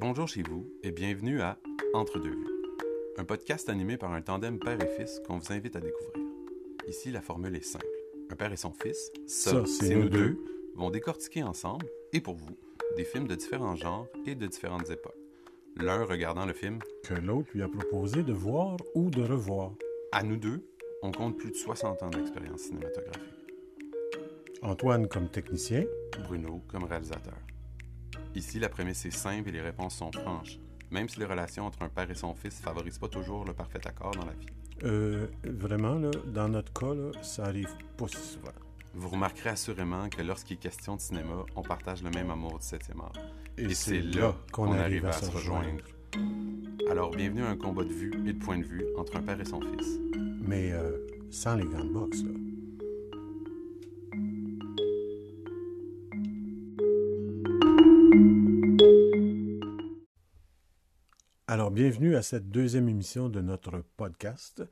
Bonjour chez vous et bienvenue à Entre deux vues, un podcast animé par un tandem père et fils qu'on vous invite à découvrir. Ici, la formule est simple. Un père et son fils, ça, c'est nous deux. vont décortiquer ensemble, et pour vous, des films de différents genres et de différentes époques. L'un regardant le film que l'autre lui a proposé de voir ou de revoir. À nous deux, on compte plus de 60 ans d'expérience cinématographique. Antoine comme technicien, Bruno comme réalisateur. Ici, la prémisse est simple et les réponses sont franches, même si les relations entre un père et son fils favorisent pas toujours le parfait accord dans la vie. euh, vraiment, là, dans notre cas, là, ça arrive pas si souvent. Vous remarquerez assurément que lorsqu'il est question de cinéma, on partage le même amour du 7e art. Et, c'est là qu'on arrive à se rejoindre. Alors, bienvenue à un combat de vue et de point de vue entre un père et son fils. Mais euh, sans les gants de boxe, là. Alors, bienvenue à cette deuxième émission de notre podcast.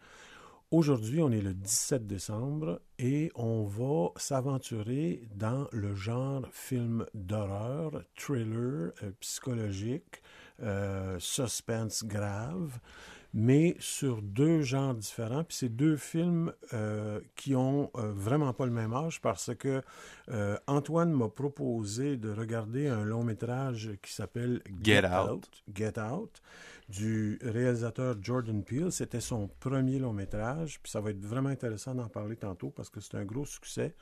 Aujourd'hui, on est le 17 décembre et on va s'aventurer dans le genre film d'horreur, thriller, euh, psychologique, euh, suspense grave, mais sur deux genres différents. Puis c'est deux films euh, qui ont euh, vraiment pas le même âge parce que euh, Antoine m'a proposé de regarder un long métrage qui s'appelle Get Out. Get Out du réalisateur Jordan Peele. C'était son premier long métrage. Puis ça va être vraiment intéressant d'en parler tantôt parce que c'est un gros succès.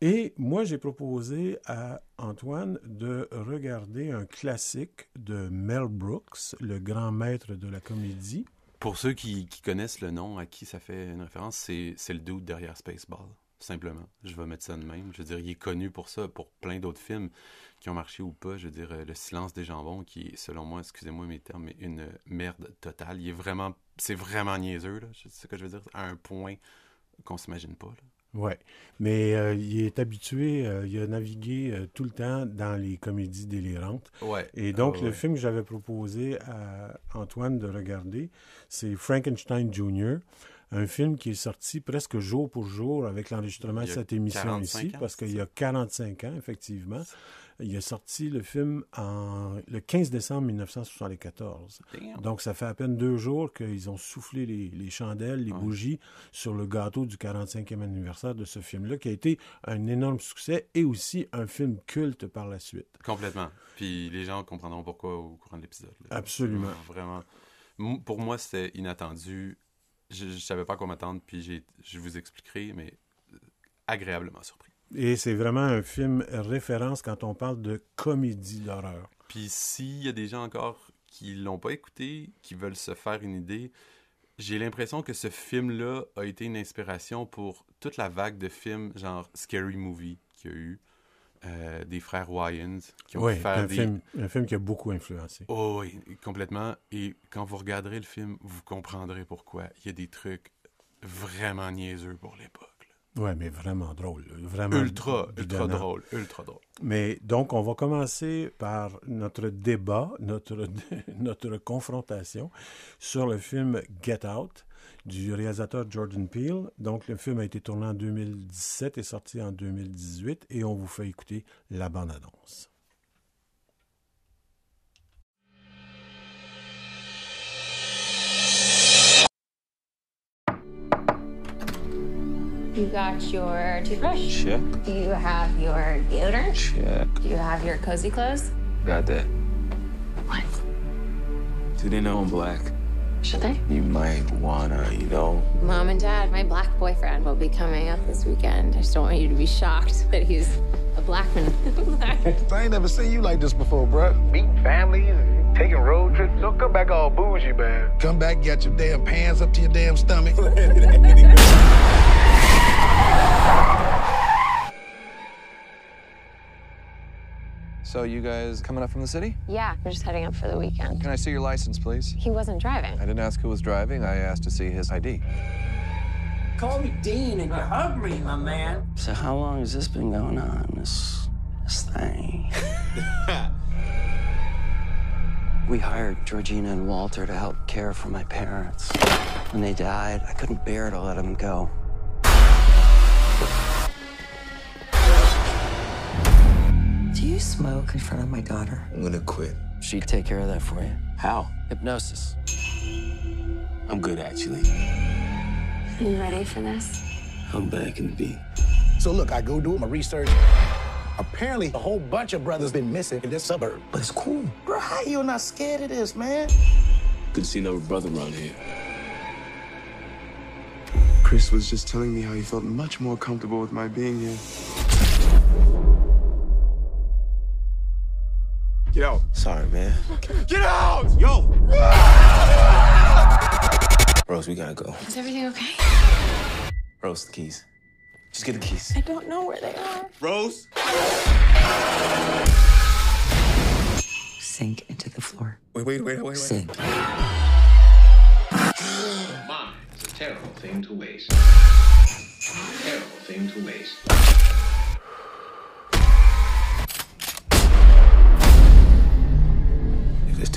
Et moi, j'ai proposé à Antoine de regarder un classique de Mel Brooks, le grand maître de la comédie. Pour ceux qui, connaissent le nom, à qui ça fait une référence, c'est le dude derrière Spaceball, simplement. Je vais mettre ça de même. Je veux dire, il est connu pour ça, pour plein d'autres films qui ont marché ou pas. Je veux dire, euh, Le silence des jambons, qui est, selon moi, excusez-moi mes termes, mais une merde totale. Il est vraiment, c'est vraiment niaiseux, là. C'est ce que je veux dire, à un point qu'on s'imagine pas, là. Ouais, mais euh, il est habitué, euh, il a navigué euh, tout le temps dans les comédies délirantes. Ouais. Et donc, Ah le ouais. film que j'avais proposé à Antoine de regarder, c'est Frankenstein Jr., un film qui est sorti presque jour pour jour avec l'enregistrement de cette émission 45 ici, parce qu'il y a 45 ans, effectivement. Il a sorti le film en, le 15 décembre 1974. Damn. Donc, ça fait à peine deux jours qu'ils ont soufflé les, les chandelles, les bougies sur le gâteau du 45e anniversaire de ce film-là, qui a été un énorme succès et aussi un film culte par la suite. Complètement. Puis les gens comprendront pourquoi au courant de l'épisode. Absolument. Vraiment. Pour moi, c'était inattendu. Je, je savais pas à quoi m'attendre, puis je vous expliquerai, mais euh, agréablement surpris. Et c'est vraiment un film référence quand on parle de comédie d'horreur. Puis s'il y a des gens encore qui l'ont pas écouté, qui veulent se faire une idée, j'ai l'impression que ce film-là a été une inspiration pour toute la vague de films genre Scary Movie qu'il y a eu, euh, des frères Wayans qui ont Oui, faire un, des... film, un film qui a beaucoup influencé. Oh oui, complètement. Et quand vous regarderez le film, vous comprendrez pourquoi. Il y a des trucs vraiment niaiseux pour l'époque. Oui, mais vraiment drôle. Vraiment Ultra, ultra drôle, ultra drôle. Mais donc, on va commencer par notre débat, notre, notre confrontation sur le film Get Out du réalisateur Jordan Peele. Donc, le film a été tourné en 2017 et sorti en 2018 et on vous fait écouter la bande-annonce. You got your toothbrush? Check, Do you have your deodorant? check. Do you have your cozy clothes? Got that. What? Do they know I'm black? Should they? You might wanna, you know. Mom and Dad, my black boyfriend will be coming up this weekend. I just don't want you to be shocked that he's a black man. I ain't never seen you like this before, bruh. meeting families, taking road trips. Don't come back all bougie, man. Come back, got your damn pants up to your damn stomach. So you guys coming up from the city? yeah, we're just heading up for the weekend. Can I see your license, please? He wasn't driving. I didn't ask who was driving. I asked to see his ID. Call me Dean and you hug me, my man. So how long has this been going on? This this thing. we hired Georgina and Walter to help care for my parents. When they died, I couldn't bear to let them go. You smoke in front of my daughter. I'm gonna quit. She'd take care of that for you. How? Hypnosis. I'm good, actually. You ready for this? I'm back in the beat. So look, I go do my research. Apparently, a whole bunch of brothers been missing in this suburb. But it's cool. Bro, how you not scared of this, man? Couldn't see another brother around here. Chris was just telling me how he felt much more comfortable with my being here. Get out. Sorry, man. Get out! Yo! Rose, we gotta go. Is everything okay? Rose, the keys. Just get the keys. I don't know where they are. Rose? Sink into the floor. Wait, wait, wait, wait, wait. Sink. Mine is a terrible thing to waste. Terrible thing to waste.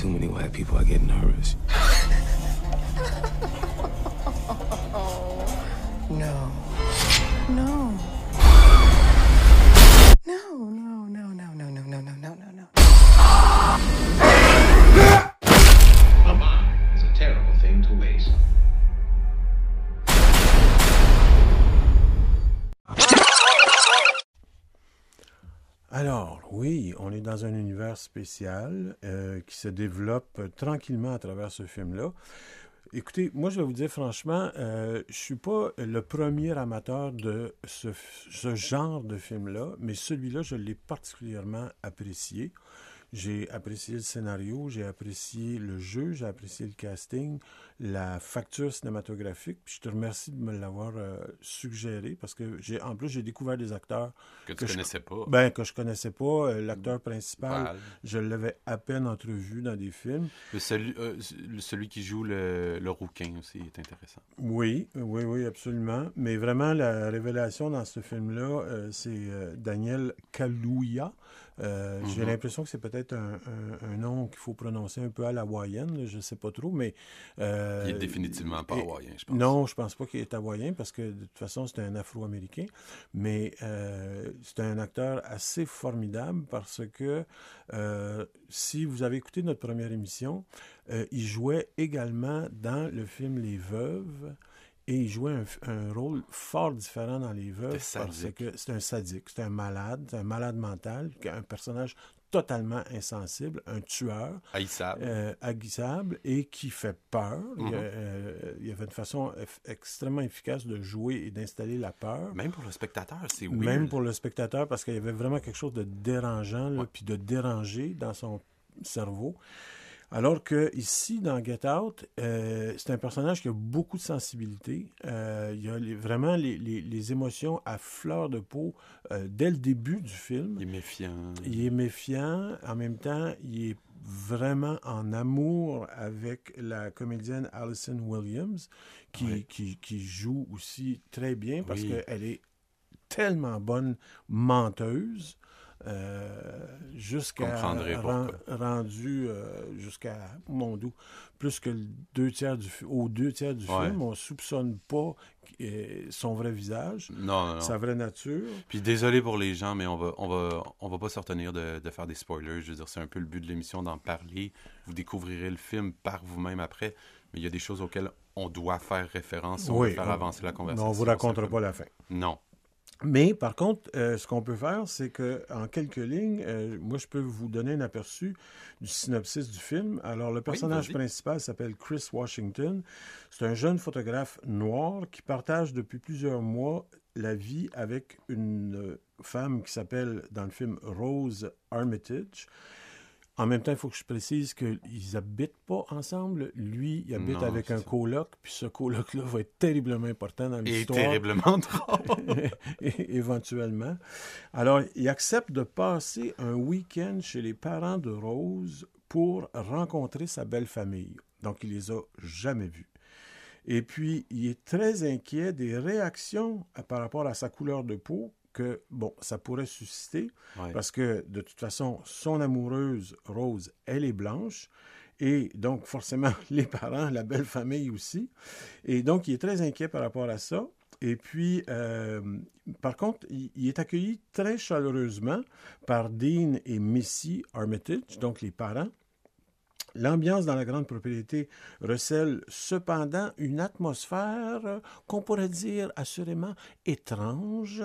Too many white people, I get nervous. on est dans un univers spécial euh, qui se développe tranquillement à travers ce film-là. Écoutez, moi, je vais vous dire franchement, euh, je suis pas le premier amateur de ce genre de film-là, mais celui-là, je l'ai particulièrement apprécié. J'ai apprécié le scénario, j'ai apprécié le jeu, j'ai apprécié le casting, la facture cinématographique. Puis je te remercie de me l'avoir euh, suggéré parce que j'ai en plus j'ai découvert des acteurs Que tu je- connaissais pas. ben, que je connaissais pas. Euh, L'acteur principal, Val. je l'avais à peine entrevu dans des films. Le celui, euh, celui qui joue le, le rouquin aussi est intéressant. Oui, oui, oui, absolument. Mais vraiment, la révélation dans ce film-là, euh, c'est Daniel Kaluuya. Euh, J'ai Mhm. l'impression que c'est peut-être un, un- un nom qu'il faut prononcer un peu à la hawaïenne, je sais pas trop, mais... euh, Il est définitivement pas et- hawaïen, je pense. Non, je pense pas qu'il est hawaïen parce que de toute façon, c'est un Afro-Américain. Mais euh, c'est un acteur assez formidable parce que euh, si vous avez écouté notre première émission, il jouait également dans le film Les Veuves. Et il jouait un, un rôle fort différent dans Les Veuves parce que c'est un sadique, c'est un malade, c'est un malade mental, un personnage totalement insensible, un tueur Haïssable. euh, aguisable et qui fait peur. il, y a, Mhm. euh, il y avait une façon extrêmement efficace de jouer et d'installer la peur. Même pour le spectateur, c'est weird. Même pour le spectateur, parce qu'il y avait vraiment quelque chose de dérangeant, puis de dérangé dans son cerveau. Alors que ici, dans Get Out, euh, c'est un personnage qui a beaucoup de sensibilité. Euh, il y a les- vraiment les, les- les émotions à fleur de peau euh, dès le début du film. Il est méfiant. Il est méfiant, en même temps, il est vraiment en amour avec la comédienne Alison Williams, qui, Oui. qui, qui joue aussi très bien parce Oui. qu'elle est tellement bonne menteuse. Euh, jusqu'à Comprendrez ren- pourquoi. rendu euh, jusqu'à mon doux plus que le deux tiers du aux deux tiers du Ouais. film on soupçonne pas euh, son vrai visage Non, non, non. sa vraie nature Puis désolé pour les gens, mais on va, on va, on va pas se retenir de, de faire des spoilers. Je veux dire, c'est un peu le but de l'émission d'en parler. Vous découvrirez le film par vous-même après, mais il y a des choses auxquelles on doit faire référence on veut faire on- avancer la conversation. non, on vous racontera pas la fin Non. Mais par contre, euh, ce qu'on peut faire, c'est que en quelques lignes, euh, moi, je peux vous donner un aperçu du synopsis du film. Alors, le personnage principal s'appelle Chris Washington. C'est un jeune photographe noir qui partage depuis plusieurs mois la vie avec une femme qui s'appelle dans le film Rose Armitage. En même temps, il faut que je précise qu'ils habitent pas ensemble. Lui, il habite Non, avec un coloc, puis ce coloc-là va être terriblement important dans Et l'histoire. terriblement drôle. É- éventuellement. Alors, il accepte de passer un week-end chez les parents de Rose pour rencontrer sa belle famille. Donc, il les a jamais vus. Et puis, il est très inquiet des réactions à- par rapport à sa couleur de peau que, bon, ça pourrait susciter, Ouais. parce que, de toute façon, son amoureuse, Rose, elle est blanche, et donc, forcément, les parents, la belle famille aussi. Et donc, il est très inquiet par rapport à ça. Et puis, euh, par contre, il, il est accueilli très chaleureusement par Dean et Missy Armitage, donc les parents. L'ambiance dans la grande propriété recèle cependant une atmosphère qu'on pourrait dire assurément étrange,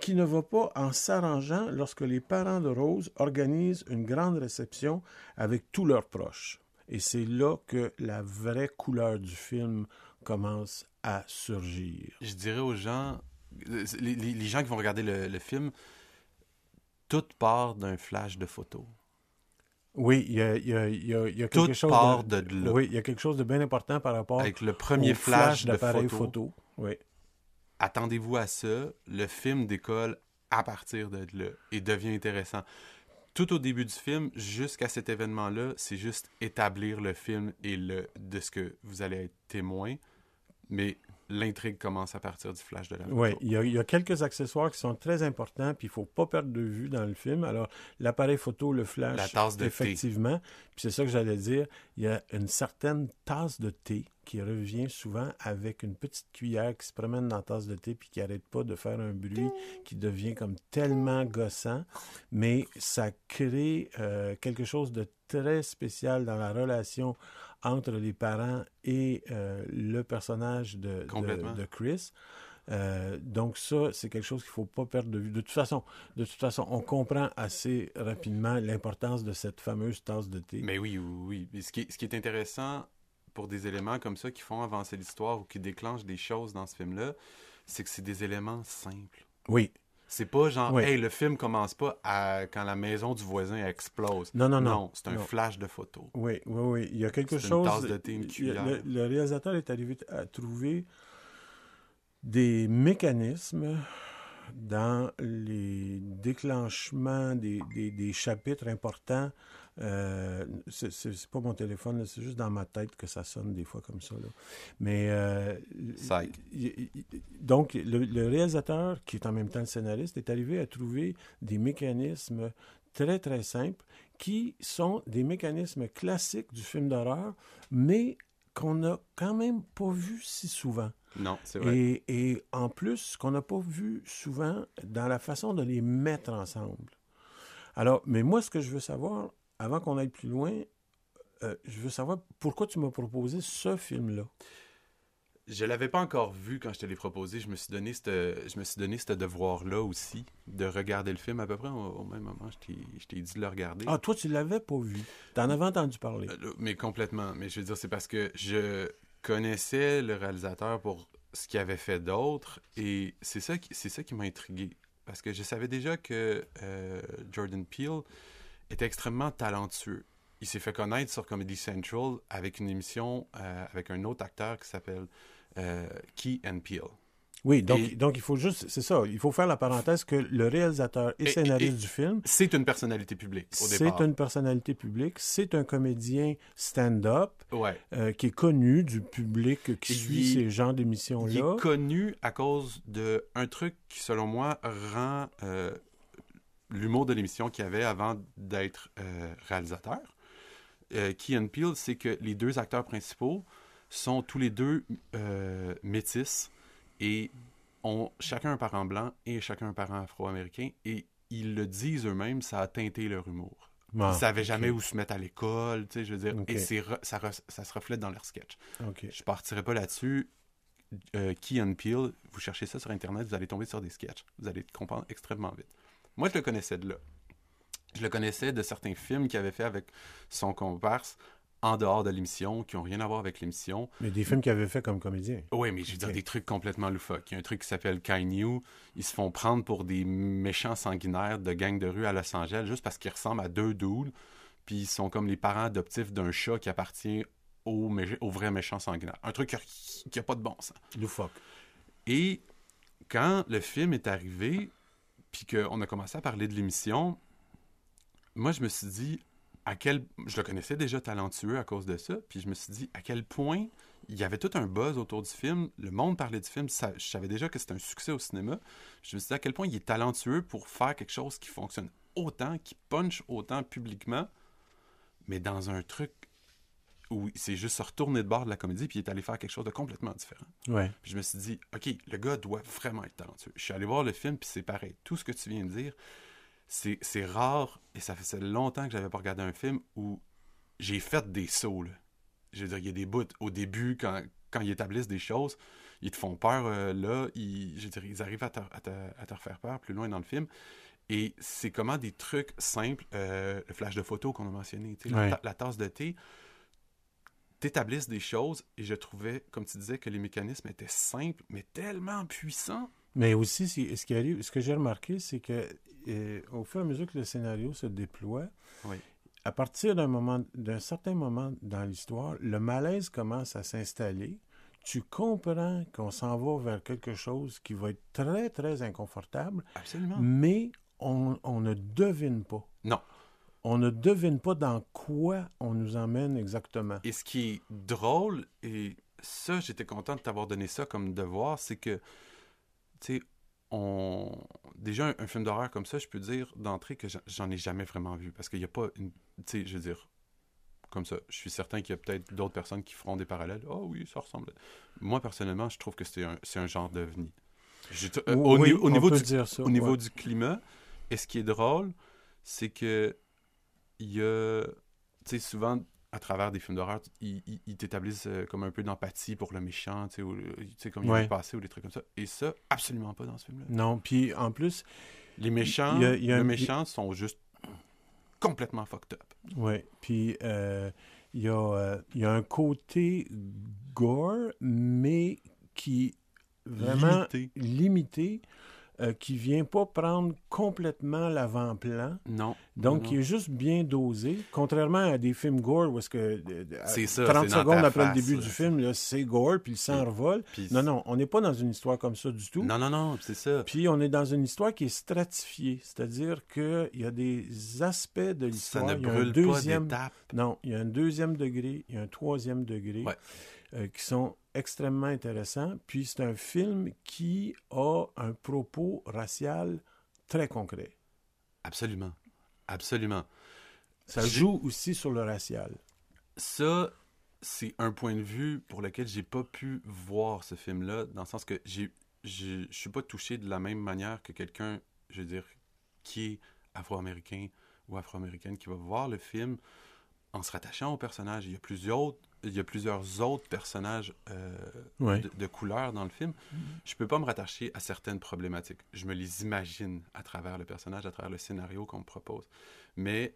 qui ne va pas en s'arrangeant lorsque les parents de Rose organisent une grande réception avec tous leurs proches. Et c'est là que la vraie couleur du film commence à surgir. Je dirais aux gens, les, gens qui vont regarder le, le film, tout part d'un flash de photos. Oui, il y a, y a- y a- y quelque chose part de, de là. Oui, il y a quelque chose de bien important par rapport Avec le premier flash, d'appareil photo. Oui. Attendez-vous à ça. Le film décolle à partir de là et devient intéressant. Tout au début du film, jusqu'à cet événement-là, c'est juste établir le film et le, de ce que vous allez être témoin. Mais l'intrigue commence à partir du flash de la. Oui, il y, a, il y a quelques accessoires qui sont très importants, puis il faut pas perdre de vue dans le film. Alors, l'appareil photo, le flash, La tasse de thé. effectivement. Puis c'est ça que j'allais dire. Il y a une certaine tasse de thé qui revient souvent avec une petite cuillère qui se promène dans la tasse de thé puis qui arrête pas de faire un bruit qui devient comme tellement gossant. Mais ça crée euh, quelque chose de très spécial dans la relation entre les parents et euh, le personnage de, de, Complètement. de Chris. Euh, donc ça, c'est quelque chose qu'il faut pas perdre de vue. De toute façon, de toute façon, on comprend assez rapidement l'importance de cette fameuse tasse de thé. Mais oui, oui, oui. Qui ce qui est intéressant pour des éléments comme ça qui font avancer l'histoire ou qui déclenchent des choses dans ce film-là, c'est que c'est des éléments simples. Oui. C'est pas genre, Oui. hey, le film commence pas à quand la maison du voisin explose. Non, non, non. Non, c'est un Non. flash de photos. Oui, oui, oui. Il y a quelque C'est une chose. tasse de thé, une cuillère. Le, le réalisateur est arrivé à trouver des mécanismes dans les déclenchements des, des- des chapitres importants. Euh, c'est pas mon téléphone, c'est juste dans ma tête que ça sonne des fois comme ça. là. Mais euh, Psych. il- il- donc, le, le réalisateur, qui est en même temps le scénariste, est arrivé à trouver des mécanismes très, très simples qui sont des mécanismes classiques du film d'horreur, mais qu'on n'a quand même pas vu si souvent. Non, c'est vrai. Et, et en plus, qu'on n'a pas vu souvent dans la façon de les mettre ensemble. Alors, mais moi, ce que je veux savoir, avant qu'on aille plus loin, euh, je veux savoir pourquoi tu m'as proposé ce film-là. Je l'avais pas encore vu quand je te l'ai proposé. Je me suis donné ce je me suis donné ce devoir-là aussi, de regarder le film à peu près au, au même moment. Je t'ai- je t'ai dit de le regarder. Ah, toi, tu l'avais pas vu. T'en avais entendu parler. Euh, Mais complètement. Mais je veux dire, c'est parce que je connaissais le réalisateur pour ce qu'il avait fait d'autre. Et c'est ça qui, c'est ça qui m'a intrigué. Parce que je savais déjà que euh, Jordan Peele était extrêmement talentueux. Il s'est fait connaître sur Comedy Central avec une émission euh, avec un autre acteur qui s'appelle euh, Key and Peele. Oui, donc, Et- donc il faut juste, c'est ça, il faut faire la parenthèse que le réalisateur et, Et- scénariste et- du film, C'est une personnalité publique au c'est départ. une personnalité publique, c'est un comédien stand-up Ouais. euh, qui est connu du public qui suit il- ces genres Il d'émissions-là. est connu à cause de un truc qui, selon moi, rend euh, l'humour de l'émission qu'il y avait avant d'être euh, réalisateur. Euh, Key and Peele, c'est que les deux acteurs principaux sont tous les deux euh, métis et ont chacun un parent blanc et chacun un parent afro-américain et ils le disent eux-mêmes, ça a teinté leur humour. Ah, ils savaient jamais où se mettre à l'école, tu sais, je veux dire, et re- ça, re- ça se reflète dans leur sketch. OK. Je partirai pas là-dessus. Euh, Key and Peele, vous cherchez ça sur Internet, vous allez tomber sur des sketchs. Vous allez comprendre extrêmement vite. Moi, je le connaissais de là. Je le connaissais de certains films qu'il avait fait avec son comparse en dehors de l'émission, qui n'ont rien à voir avec l'émission. Mais des films qu'il avait fait comme comédien. Oui, mais je veux dire des trucs complètement loufoques. Il y a un truc qui s'appelle Kainu. Ils se font prendre pour des méchants sanguinaires de gang de rue à Los Angeles juste parce qu'ils ressemblent à deux dudes. Puis ils sont comme les parents adoptifs d'un chat qui appartient au, mé- au vrai méchant sanguinaire. Un truc qui n'a pas de bon sens. Loufoque. Et quand le film est arrivé, puis qu'on a commencé à parler de l'émission, moi, je me suis dit, à quel... Je le connaissais déjà talentueux à cause de ça, puis je me suis dit, à quel point il y avait tout un buzz autour du film, le monde parlait du film, ça- je savais déjà que c'était un succès au cinéma. Je me suis dit à quel point il est talentueux pour faire quelque chose qui fonctionne autant, qui punch autant publiquement, mais dans un truc où il s'est juste retourné de bord de la comédie, puis il est allé faire quelque chose de complètement différent. Ouais. Puis je me suis dit, OK, le gars doit vraiment être talentueux. Je suis allé voir le film, puis c'est pareil. Tout ce que tu viens de dire, c'est rare, et ça faisait longtemps que j'avais pas regardé un film où j'ai fait des sauts. Là. Je veux dire, il y a des bouts au début, quand, quand ils établissent des choses, ils te font peur euh, là, ils, je veux dire, ils arrivent à te, à te- à te refaire peur plus loin dans le film. Et c'est comment des trucs simples, euh, le flash de photo qu'on a mentionné, Ouais. la tasse de thé, t'établissent des choses et je trouvais, comme tu disais, que les mécanismes étaient simples, mais tellement puissants. Mais aussi, ce qui arrive, ce que j'ai remarqué, c'est que euh, au fur et à mesure que le scénario se déploie, Oui. à partir d'un moment, d'un certain moment dans l'histoire, le malaise commence à s'installer. Tu comprends qu'on s'en va vers quelque chose qui va être très, très inconfortable, Absolument. mais on, on ne devine pas. Non. On ne devine pas dans quoi on nous emmène exactement. Et ce qui est drôle, et ça, j'étais content de t'avoir donné ça comme devoir, c'est que, tu sais, on... déjà un, un film d'horreur comme ça, je peux dire d'entrée que j'en- ai jamais vraiment vu, parce qu'il n'y a pas une... Tu sais, je veux dire, comme ça, je suis certain qu'il y a peut-être d'autres personnes qui feront des parallèles. Oh oui, ça ressemble. Moi, personnellement, je trouve que c'est un, un genre d'ovni. J'ai- euh, au, ni- niveau du, dire ça, au niveau du climat, et ce qui est drôle, c'est que il y a, tu sais, souvent à travers des films d'horreur, ils, ils- ils t'établissent euh, comme un peu d'empathie pour le méchant, tu sais, ou comme il Ouais. est passé ou des trucs comme ça. Et ça, absolument pas dans ce film-là. Non, puis en plus, Les méchants, il y a- il y a les un- méchants sont juste complètement fucked up. Oui, puis euh, il y, a, euh, y a un côté gore, mais qui vraiment Limité. limité, euh, qui vient pas prendre complètement l'avant-plan. Non. Donc, non. il est juste bien dosé, contrairement à des films gore où est-ce que ça, 30 c'est dans secondes après face, le début du film, c'est gore, puis le sang Puis- revole. Non, non, on n'est pas dans une histoire comme ça du tout. Non, non, non, c'est ça. Puis on est dans une histoire qui est stratifiée, c'est-à-dire qu'il y a des aspects de Ça l'histoire. ne il y a un brûle deuxième, pas. Non, il y a un deuxième degré, il y a un troisième degré Ouais. euh, qui sont extrêmement intéressants. Puis c'est un film qui a un propos racial très concret. Absolument. Absolument. Ça joue aussi sur le racial. Ça, c'est un point de vue pour lequel j'ai pas pu voir ce film-là, dans le sens que j'ai- je suis pas touché de la même manière que quelqu'un, je veux dire, qui est afro-américain ou afro-américaine, qui va voir le film en se rattachant au personnage. Il y a plusieurs autres, il y a plusieurs autres personnages euh, Ouais. de, de couleur dans le film. Je peux pas me rattacher à certaines problématiques. Je me les imagine à travers le personnage, à travers le scénario qu'on me propose. Mais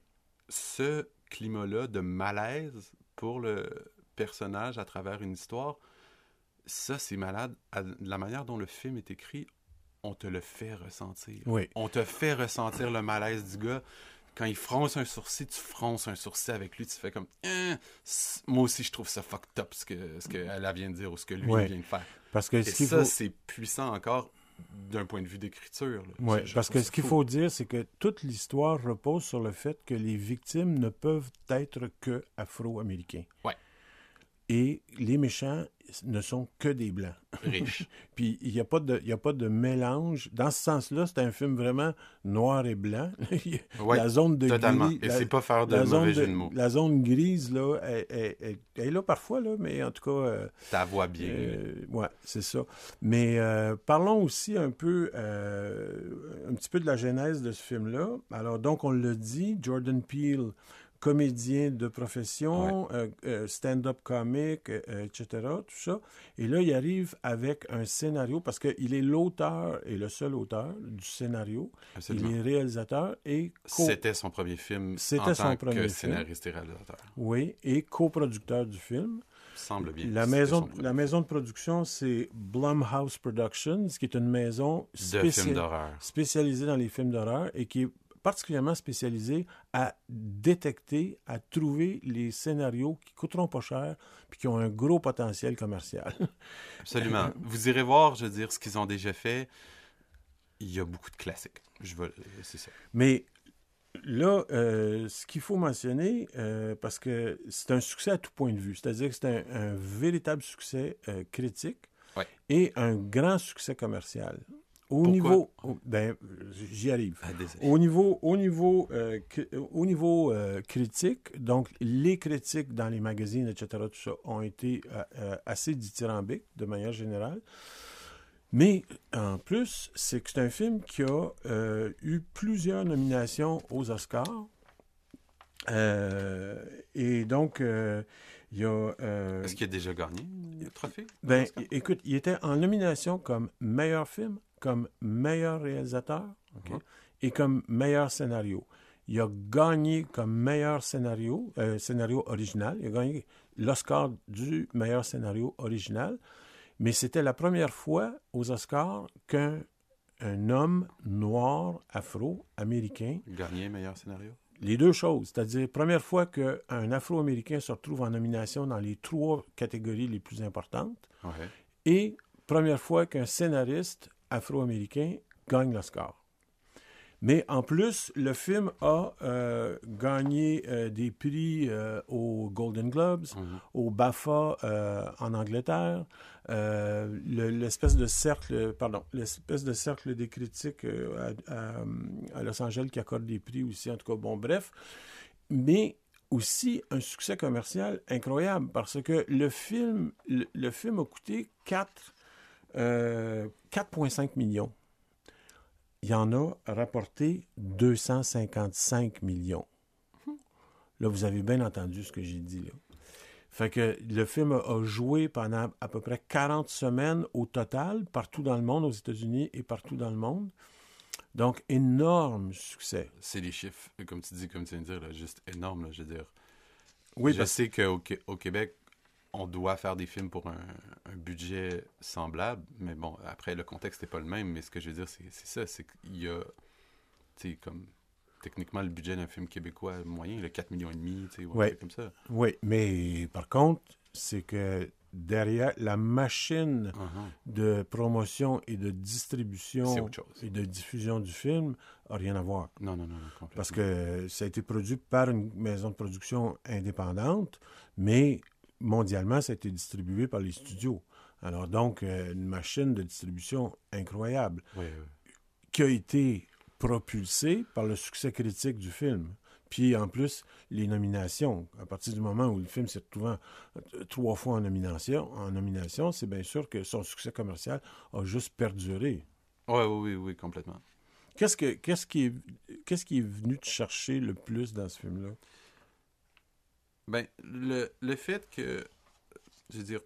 ce climat-là de malaise pour le personnage à travers une histoire, ça, c'est malade. À la manière dont le film est écrit, on te le fait ressentir. Oui. On te fait ressentir le malaise du gars. Quand il fronce un sourcil, tu fronces un sourcil avec lui, tu fais comme Hein, moi aussi je trouve ça fucked up ce que ce qu'elle vient de dire ou ce que lui Ouais. vient de faire. Parce que Et ça faut... c'est puissant encore d'un point de vue d'écriture. Ouais, parce que ce qu'il faut dire, c'est que toute l'histoire repose sur le fait que les victimes ne peuvent être que afro-américains. Ouais. Et les méchants ne sont que des blancs. riche. Puis il n'y a, pas de- y a pas de mélange. Dans ce sens-là, c'est un film vraiment noir et blanc. Ouais, la zone de totalement. gris- Et c'est pas faire de mauvais de- jeu de mots. La zone grise, là, elle, elle- elle- elle est là parfois, là, mais en tout cas... euh, Ta voix bien. euh, ouais, c'est ça. Mais euh, parlons aussi un peu, euh, un petit peu de la genèse de ce film-là. Alors, donc, on l'a dit, Jordan Peele, comédien de profession, euh, euh, stand-up comique, euh, etc., tout ça. Et là, il arrive avec un scénario, parce qu'il est l'auteur et le seul auteur du scénario. Absolument. Il est réalisateur et co- C'était son premier film C'était en son tant premier que film. scénariste et réalisateur. oui, et coproducteur du film. Semble bien. La maison, la de production, c'est Blumhouse Productions, qui est une maison de film d'horreur. spécialisée dans les films d'horreur et qui est particulièrement spécialisée à détecter, à trouver les scénarios qui coûteront pas cher puis qui ont un gros potentiel commercial. Absolument. Vous irez voir, je veux dire, ce qu'ils ont déjà fait. Il y a beaucoup de classiques. Je veux, c'est ça. Mais là, euh, ce qu'il faut mentionner, euh, parce que c'est un succès à tout point de vue, c'est-à-dire que c'est un, un véritable succès euh, critique Ouais. et un grand succès commercial. Au niveau, au- ben, j'y arrive. Ah. Au niveau, au niveau, euh, au niveau euh, critique, donc les critiques dans les magazines, etc., tout ça, ont été euh, euh, assez dithyrambiques de manière générale. Mais en plus, c'est que c'est un film qui a euh, eu plusieurs nominations aux Oscars. Euh, et donc, euh, il y a. euh, Est-ce qu'il a déjà gagné le trophée? ben, écoute, il était en nomination comme meilleur film, comme meilleur réalisateur ok, Mhm. et comme meilleur scénario. Il a gagné comme meilleur scénario, euh, scénario original. Il a gagné l'Oscar du meilleur scénario original. Mais c'était la première fois aux Oscars qu'un un homme noir, afro-américain, Gagné meilleur scénario? Les deux choses, c'est-à-dire première fois qu'un Afro-Américain se retrouve en nomination dans les trois catégories les plus importantes, et première fois qu'un scénariste afro-américain gagne l'Oscar. Mais en plus, le film a euh, gagné euh, des prix euh, aux Golden Globes, Mhm. au BAFA euh, en Angleterre, le- l'espèce de cercle, pardon, l'espèce de cercle des critiques à, à- à Los Angeles qui accorde des prix aussi, en tout cas, bon, bref. Mais aussi un succès commercial incroyable parce que le film, le, le film a coûté 4, euh, 4,5 millions. Il en a rapporté 255 millions. Là, vous avez bien entendu ce que j'ai dit. Là. Fait que le film a, joué pendant à peu près 40 semaines au total, partout dans le monde, aux États-Unis et partout dans le monde. Donc, énorme succès. C'est des chiffres, comme tu dis, comme tu viens de dire, là, juste énormes, là, je veux dire. Oui, je parce- sais qu'au au Québec, on doit faire des films pour un, un budget semblable, mais bon, après, le contexte n'est pas le même, mais ce que je veux dire, c'est c'est ça, c'est qu'il y a, tu sais, comme, techniquement, le budget d'un film québécois moyen, le 4 millions et demi, tu sais, Ouais. comme ça. Oui, mais par contre, c'est que derrière la machine Uh-huh. de promotion et de distribution et de diffusion du film n'a rien à voir. Non, non, non, non, complètement. Parce que ça a été produit par une maison de production indépendante, mais mondialement, ça a été distribué par les studios. Alors donc, euh, une machine de distribution incroyable qui a été propulsée par le succès critique du film. Puis en plus, les nominations. À partir du moment où le film s'est retrouvé en- trois fois en nomination, en nomination, c'est bien sûr que son succès commercial a juste perduré. Ouais, oui, oui, oui, complètement. Qu'est-ce, que, qu'est-ce, qui est, qu'est-ce qui est venu te chercher le plus dans ce film-là? Ben, le, le fait que, je veux dire,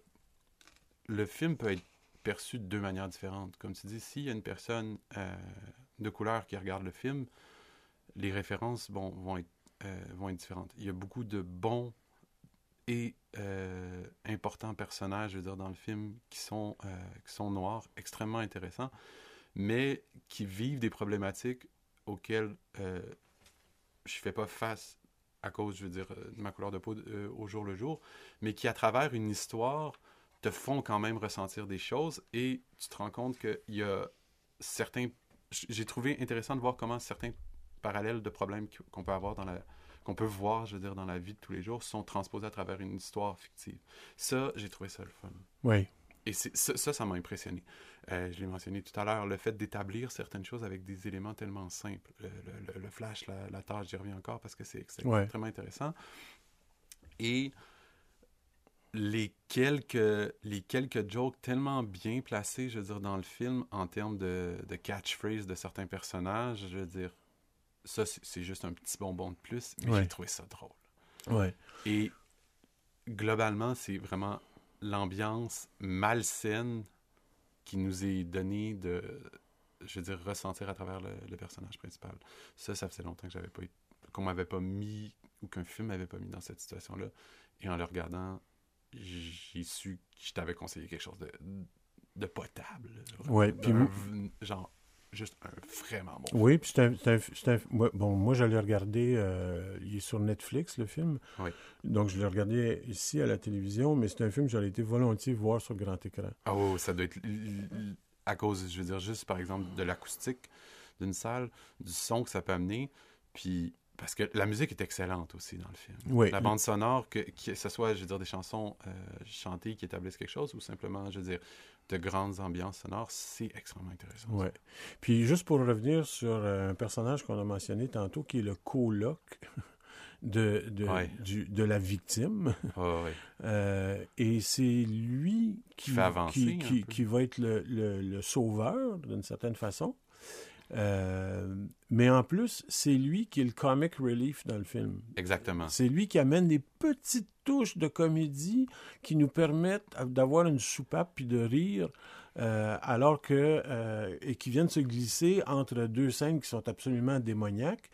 le film peut être perçu de deux manières différentes. Comme tu dis, s'il y a une personne euh, de couleur qui regarde le film, les références bon, vont, être, euh, vont être différentes. Il y a beaucoup de bons et euh, importants personnages, je veux dire, dans le film qui sont, qui sont noirs, extrêmement intéressants, mais qui vivent des problématiques auxquelles je fais pas face à cause, je veux dire, euh, de ma couleur de peau euh, au jour le jour, mais qui, à travers une histoire, te font quand même ressentir des choses et tu te rends compte qu'il y a certains... J'ai trouvé intéressant de voir comment certains parallèles de problèmes qu- qu'on peut avoir dans la qu'on peut voir, je veux dire, dans la vie de tous les jours, sont transposés à travers une histoire fictive. Ça, j'ai trouvé ça le fun. Oui. Et ça, ça, m'a impressionné. Euh, je l'ai mentionné tout à l'heure, le fait d'établir certaines choses avec des éléments tellement simples. Le, le- le- le flash, la, la tâche, j'y reviens encore parce que c'est Ouais. extrêmement intéressant. Et les quelques, les quelques jokes tellement bien placés, je veux dire, dans le film, en termes de, de catchphrase de certains personnages, je veux dire, ça, c'est c'est juste un petit bonbon de plus, mais Ouais. j'ai trouvé ça drôle. Ouais. Et globalement, c'est vraiment l'ambiance malsaine qui nous est donnée de, je veux dire, ressentir à travers le, le personnage principal. Ça, ça faisait longtemps que j'avais pas qu'on m'avait pas mis ou qu'un film m'avait pas mis dans cette situation-là. Et en le regardant, j'ai su que je t'avais conseillé quelque chose de, de potable. là. Ouais, puis genre, juste un vraiment bon Oui, puis c'est un, bon, moi, je l'ai regardé, euh, il est sur Netflix, le film. Oui. Donc, je l'ai regardé ici à la télévision, mais c'est un film que j'aurais été volontiers voir sur grand écran. Ah oui, ça doit être à cause, je veux dire, juste par exemple de l'acoustique d'une salle, du son que ça peut amener, puis parce que la musique est excellente aussi dans le film. Oui. La bande sonore, que, que ce soit, je veux dire, des chansons euh, chantées qui établissent quelque chose ou simplement, je veux dire, de grandes ambiances sonores, c'est extrêmement intéressant. Ouais. Puis juste pour revenir sur euh, un personnage qu'on a mentionné tantôt, qui est le coloc de, de, Ouais. du- de la victime. Ouais, ouais. Euh, et c'est lui qui, Qui avancer va être le, le- le sauveur, d'une certaine façon. Euh, mais en plus, c'est lui qui est le comic relief dans le film. Exactement. C'est lui qui amène des petites touches de comédie qui nous permettent d'avoir une soupape puis de rire, euh, alors que euh, et qui viennent se glisser entre deux scènes qui sont absolument démoniaques.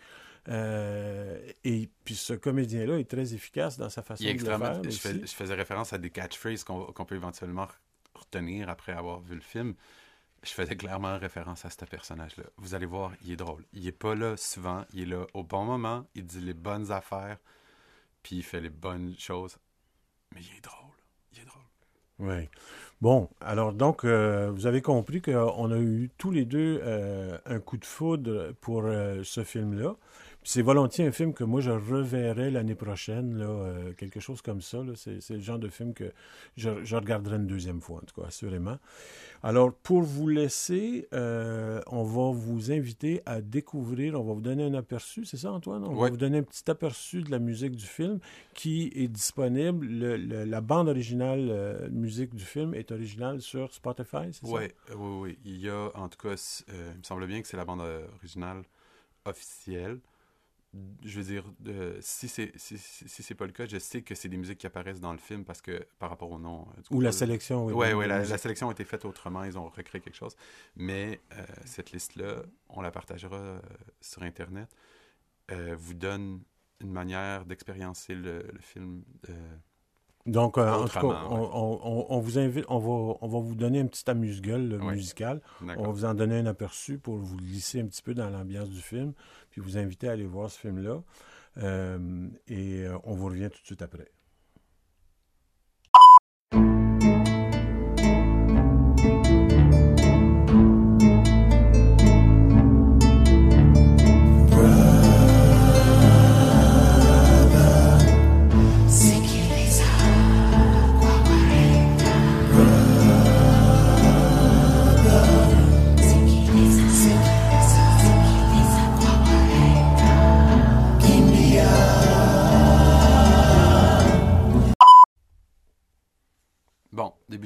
Euh, et puis ce comédien-là est très efficace dans sa façon de le faire. Je, fais- je faisais référence à des catchphrases qu'on qu'on peut éventuellement retenir après avoir vu le film. Je faisais clairement référence à ce personnage-là. Vous allez voir, il est drôle. Il est pas là souvent. Il est là au bon moment. Il dit les bonnes affaires. Puis il fait les bonnes choses. Mais il est drôle. Il est drôle. Oui. Bon, alors donc, euh, vous avez compris qu'on a eu tous les deux euh, un coup de foudre pour euh, ce film-là. C'est volontiers un film que moi je reverrai l'année prochaine, là, euh, quelque chose comme ça. C'est le genre de film que je, je regarderai une deuxième fois, en tout cas, assurément. Alors, pour vous laisser, euh, on va vous inviter à découvrir, on va vous donner un aperçu, c'est ça Antoine? On va vous donner un petit aperçu de la musique du film qui est disponible. Le- le- la bande originale, euh, musique du film est originale sur Spotify, c'est Oui, oui, oui. Il y a, en tout cas, il me semble bien que c'est la bande originale officielle. Je veux dire, euh, si c'est si, si, pas le cas, je sais que c'est des musiques qui apparaissent dans le film parce que par rapport au nom. euh? Ou la sélection, oui. Ouais, de la, sélection a été faite autrement, ils ont recréé quelque chose. Mais euh, cette liste-là, on la partagera euh, sur Internet, vous donne une manière d'expériencer le, le film. Euh, Donc, euh, en tout cas, on, ouais. on- on- on vous invite, on va, on va vous donner un petit amuse-gueule Ouais. musical. On va vous en donner un aperçu pour vous glisser un petit peu dans l'ambiance du film, puis vous inviter à aller voir ce film-là. Euh, et euh, on vous revient tout de suite après.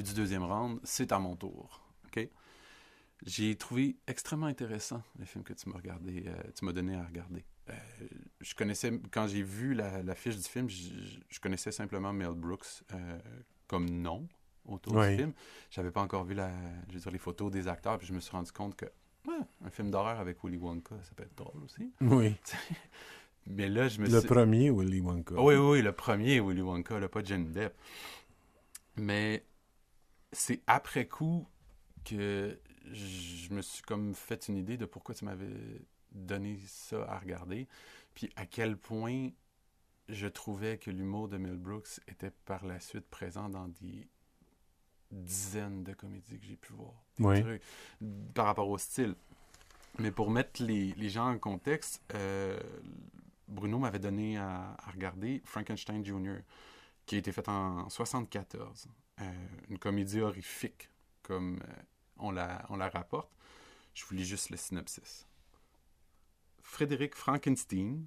Du deuxième round, c'est à mon tour. OK? J'ai trouvé extrêmement intéressant le film que tu m'as regardé, euh, tu m'as donné à regarder. Euh, je connaissais, quand j'ai vu la, la fiche du film, je, je connaissais simplement Mel Brooks euh, comme nom autour Oui. du film. J'avais pas encore vu la, je veux dire, les photos des acteurs, puis je me suis rendu compte que ouais, un film d'horreur avec Willy Wonka, ça peut être drôle aussi. Oui. Mais là, je me Le suis... premier, Willy Wonka. Oui, oui, oui, le premier Willy Wonka, là, pas Johnny Depp. Mais c'est après coup que je me suis comme fait une idée de pourquoi tu m'avais donné ça à regarder, puis à quel point je trouvais que l'humour de Mel Brooks était par la suite présent dans des dizaines de comédies que j'ai pu voir. Des Oui. trucs par rapport au style. Mais pour mettre les, les gens en contexte, euh, Bruno m'avait donné à, à regarder Frankenstein Jr., qui a été fait en 74. Euh, une comédie horrifique, comme euh, on, la, rapporte. Je vous lis juste le synopsis. Frédéric Frankenstein,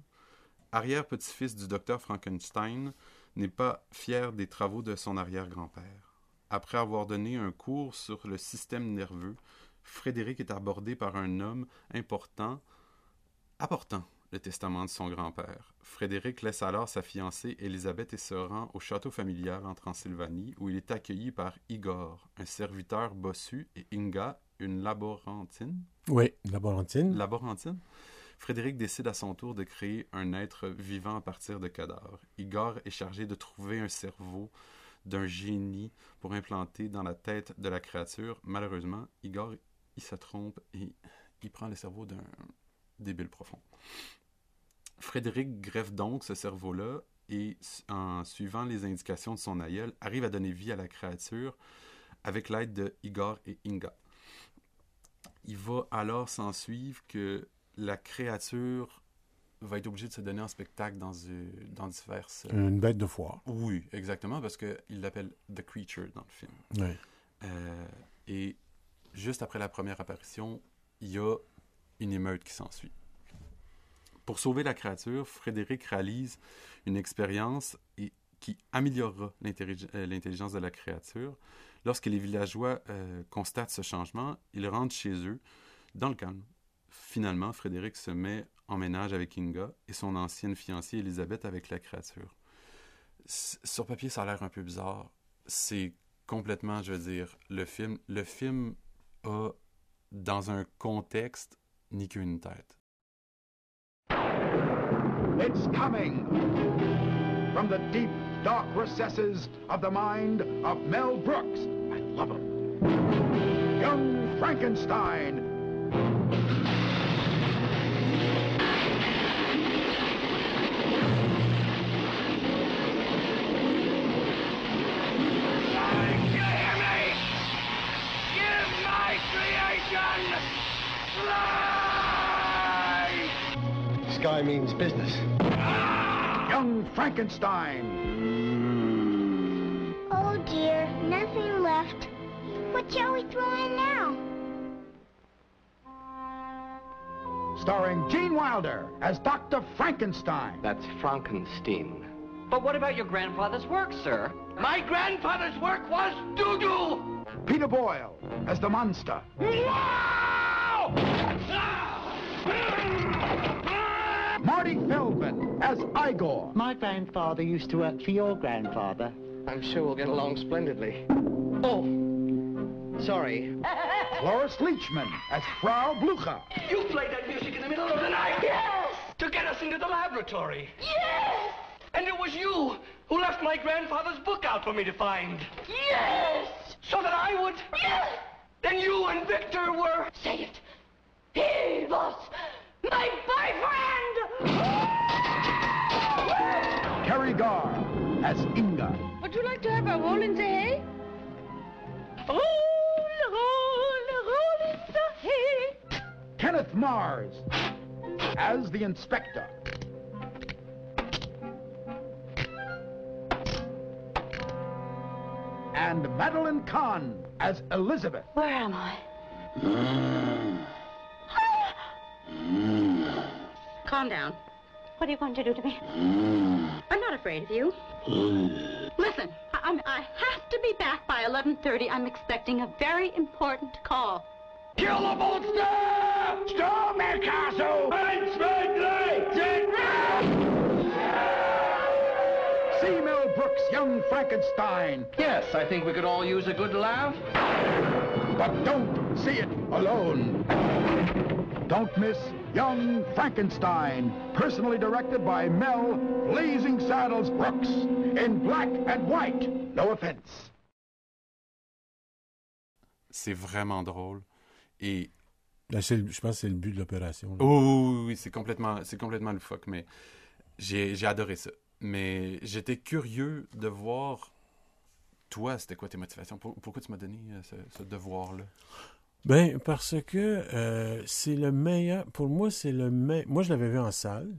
arrière-petit-fils du docteur Frankenstein, n'est pas fier des travaux de son arrière-grand-père. Après avoir donné un cours sur le système nerveux, Frédéric est abordé par un homme important, apportant le testament de son grand-père. Frédéric laisse alors sa fiancée Elisabeth et se rend au château familial en Transylvanie, où il est accueilli par Igor, un serviteur bossu, et Inga, une laborantine. Oui, laborantine. Laborantine. Frédéric décide à son tour de créer un être vivant à partir de cadavres. Igor est chargé de trouver un cerveau d'un génie pour implanter dans la tête de la créature. Malheureusement, Igor, il se trompe et il prend le cerveau d'un débile profond. Frédéric greffe donc ce cerveau-là et, en suivant les indications de son aïeul, arrive à donner vie à la créature avec l'aide de Igor et Inga. Il va alors s'en suivre que la créature va être obligée de se donner en spectacle dans, euh, dans diverses... Une bête de foire. Oui, exactement, parce qu'il l'appelle The Creature dans le film. Oui. Euh, Et juste après la première apparition, il y a une émeute qui s'ensuit. Pour sauver la créature, Frédéric réalise une expérience qui améliorera euh, l'intelligence de la créature. Lorsque les villageois euh, constatent ce changement, ils rentrent chez eux dans le calme. Finalement, Frédéric se met en ménage avec Inga et son ancienne fiancée Elisabeth avec la créature. Sur papier, ça a l'air un peu bizarre. C'est complètement, je veux dire, le film. Le film a, dans un contexte, ni qu'une tête. It's coming from the deep, dark recesses of the mind of Mel Brooks. I love him. Young Frankenstein. Sky means business. Young Frankenstein. Oh dear, nothing left. What shall we throw in now? Starring Gene Wilder as Dr. Frankenstein. That's Frankenstein. But what about your grandfather's work, sir? My grandfather's work was doo-doo! Peter Boyle as the monster. Ah! Ah! Ah! Marty Feldman as Igor. My grandfather used to work for your grandfather. I'm sure we'll get along splendidly. Oh, sorry. Cloris Leachman as Frau Blucher. You played that music in the middle of the night? Yes! To get us into the laboratory? Yes! And it was you who left my grandfather's book out for me to find? Yes! So that I would? Yes! Then you and Victor were... Say it! He was my boyfriend! Kerry Garr as Inga. Would you like to have a roll in the hay? Roll, roll, roll in the hay. Kenneth Mars as the inspector. And Madeline Kahn as Elizabeth. Where am I? Hmm. Calm down. What are you going to do to me? I'm not afraid of you. Listen, I, I'm, I have to be back by 11.30. I'm expecting a very important call. Kill the monster! Storm the castle! See Mel Brooks' Young Frankenstein. Yes, I think we could all use a good laugh. But don't see it alone. Don't miss Young Frankenstein, personally directed by Mel Blazing Saddles Brooks, in black and white. No offense. C'est vraiment drôle. Et Ben, c'est le- je pense que c'est le but de l'opération. là. Oh, oui, oui, oui, c'est complètement, c'est complètement loufoque, mais j'ai, j'ai adoré ça. Mais j'étais curieux de voir, toi, c'était quoi tes motivations? Pour- pourquoi tu m'as donné euh, ce, ce devoir-là? Ben, parce que euh, c'est le meilleur. Pour moi, c'est le meilleur. Moi, je l'avais vu en salle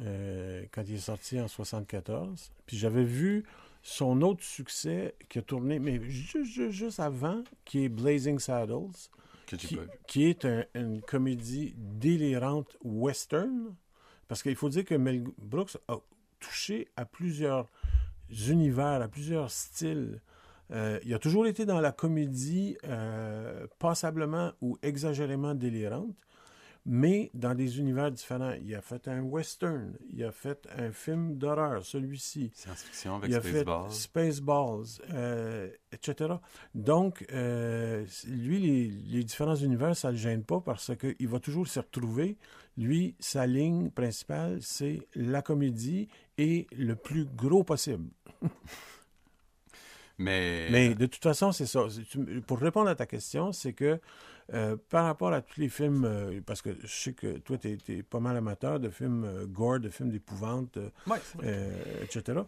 euh, quand il est sorti en 74. Puis j'avais vu son autre succès qui a tourné, mais juste, juste, juste avant, qui est Blazing Saddles. Que qui est un- une comédie délirante western. Parce qu'il faut dire que Mel Brooks a touché à plusieurs univers, à plusieurs styles. Euh, il a toujours été dans la comédie euh, passablement ou exagérément délirante, mais dans des univers différents. Il a fait un western, il a fait un film d'horreur, celui-ci. Science-fiction avec Il a fait Spaceballs. Spaceballs, euh, etc. Donc, euh, lui, les, les différents univers, ça ne le gêne pas parce qu'il va toujours s'y retrouver. Lui, sa ligne principale, c'est la comédie et le plus gros possible. Mais, Mais de toute façon, c'est ça. Pour répondre à ta question, c'est que euh, par rapport à tous les films, euh, parce que je sais que toi, tu es, pas mal amateur de films euh, gore, de films d'épouvante, euh, Ouais, c'est vrai. euh, etc.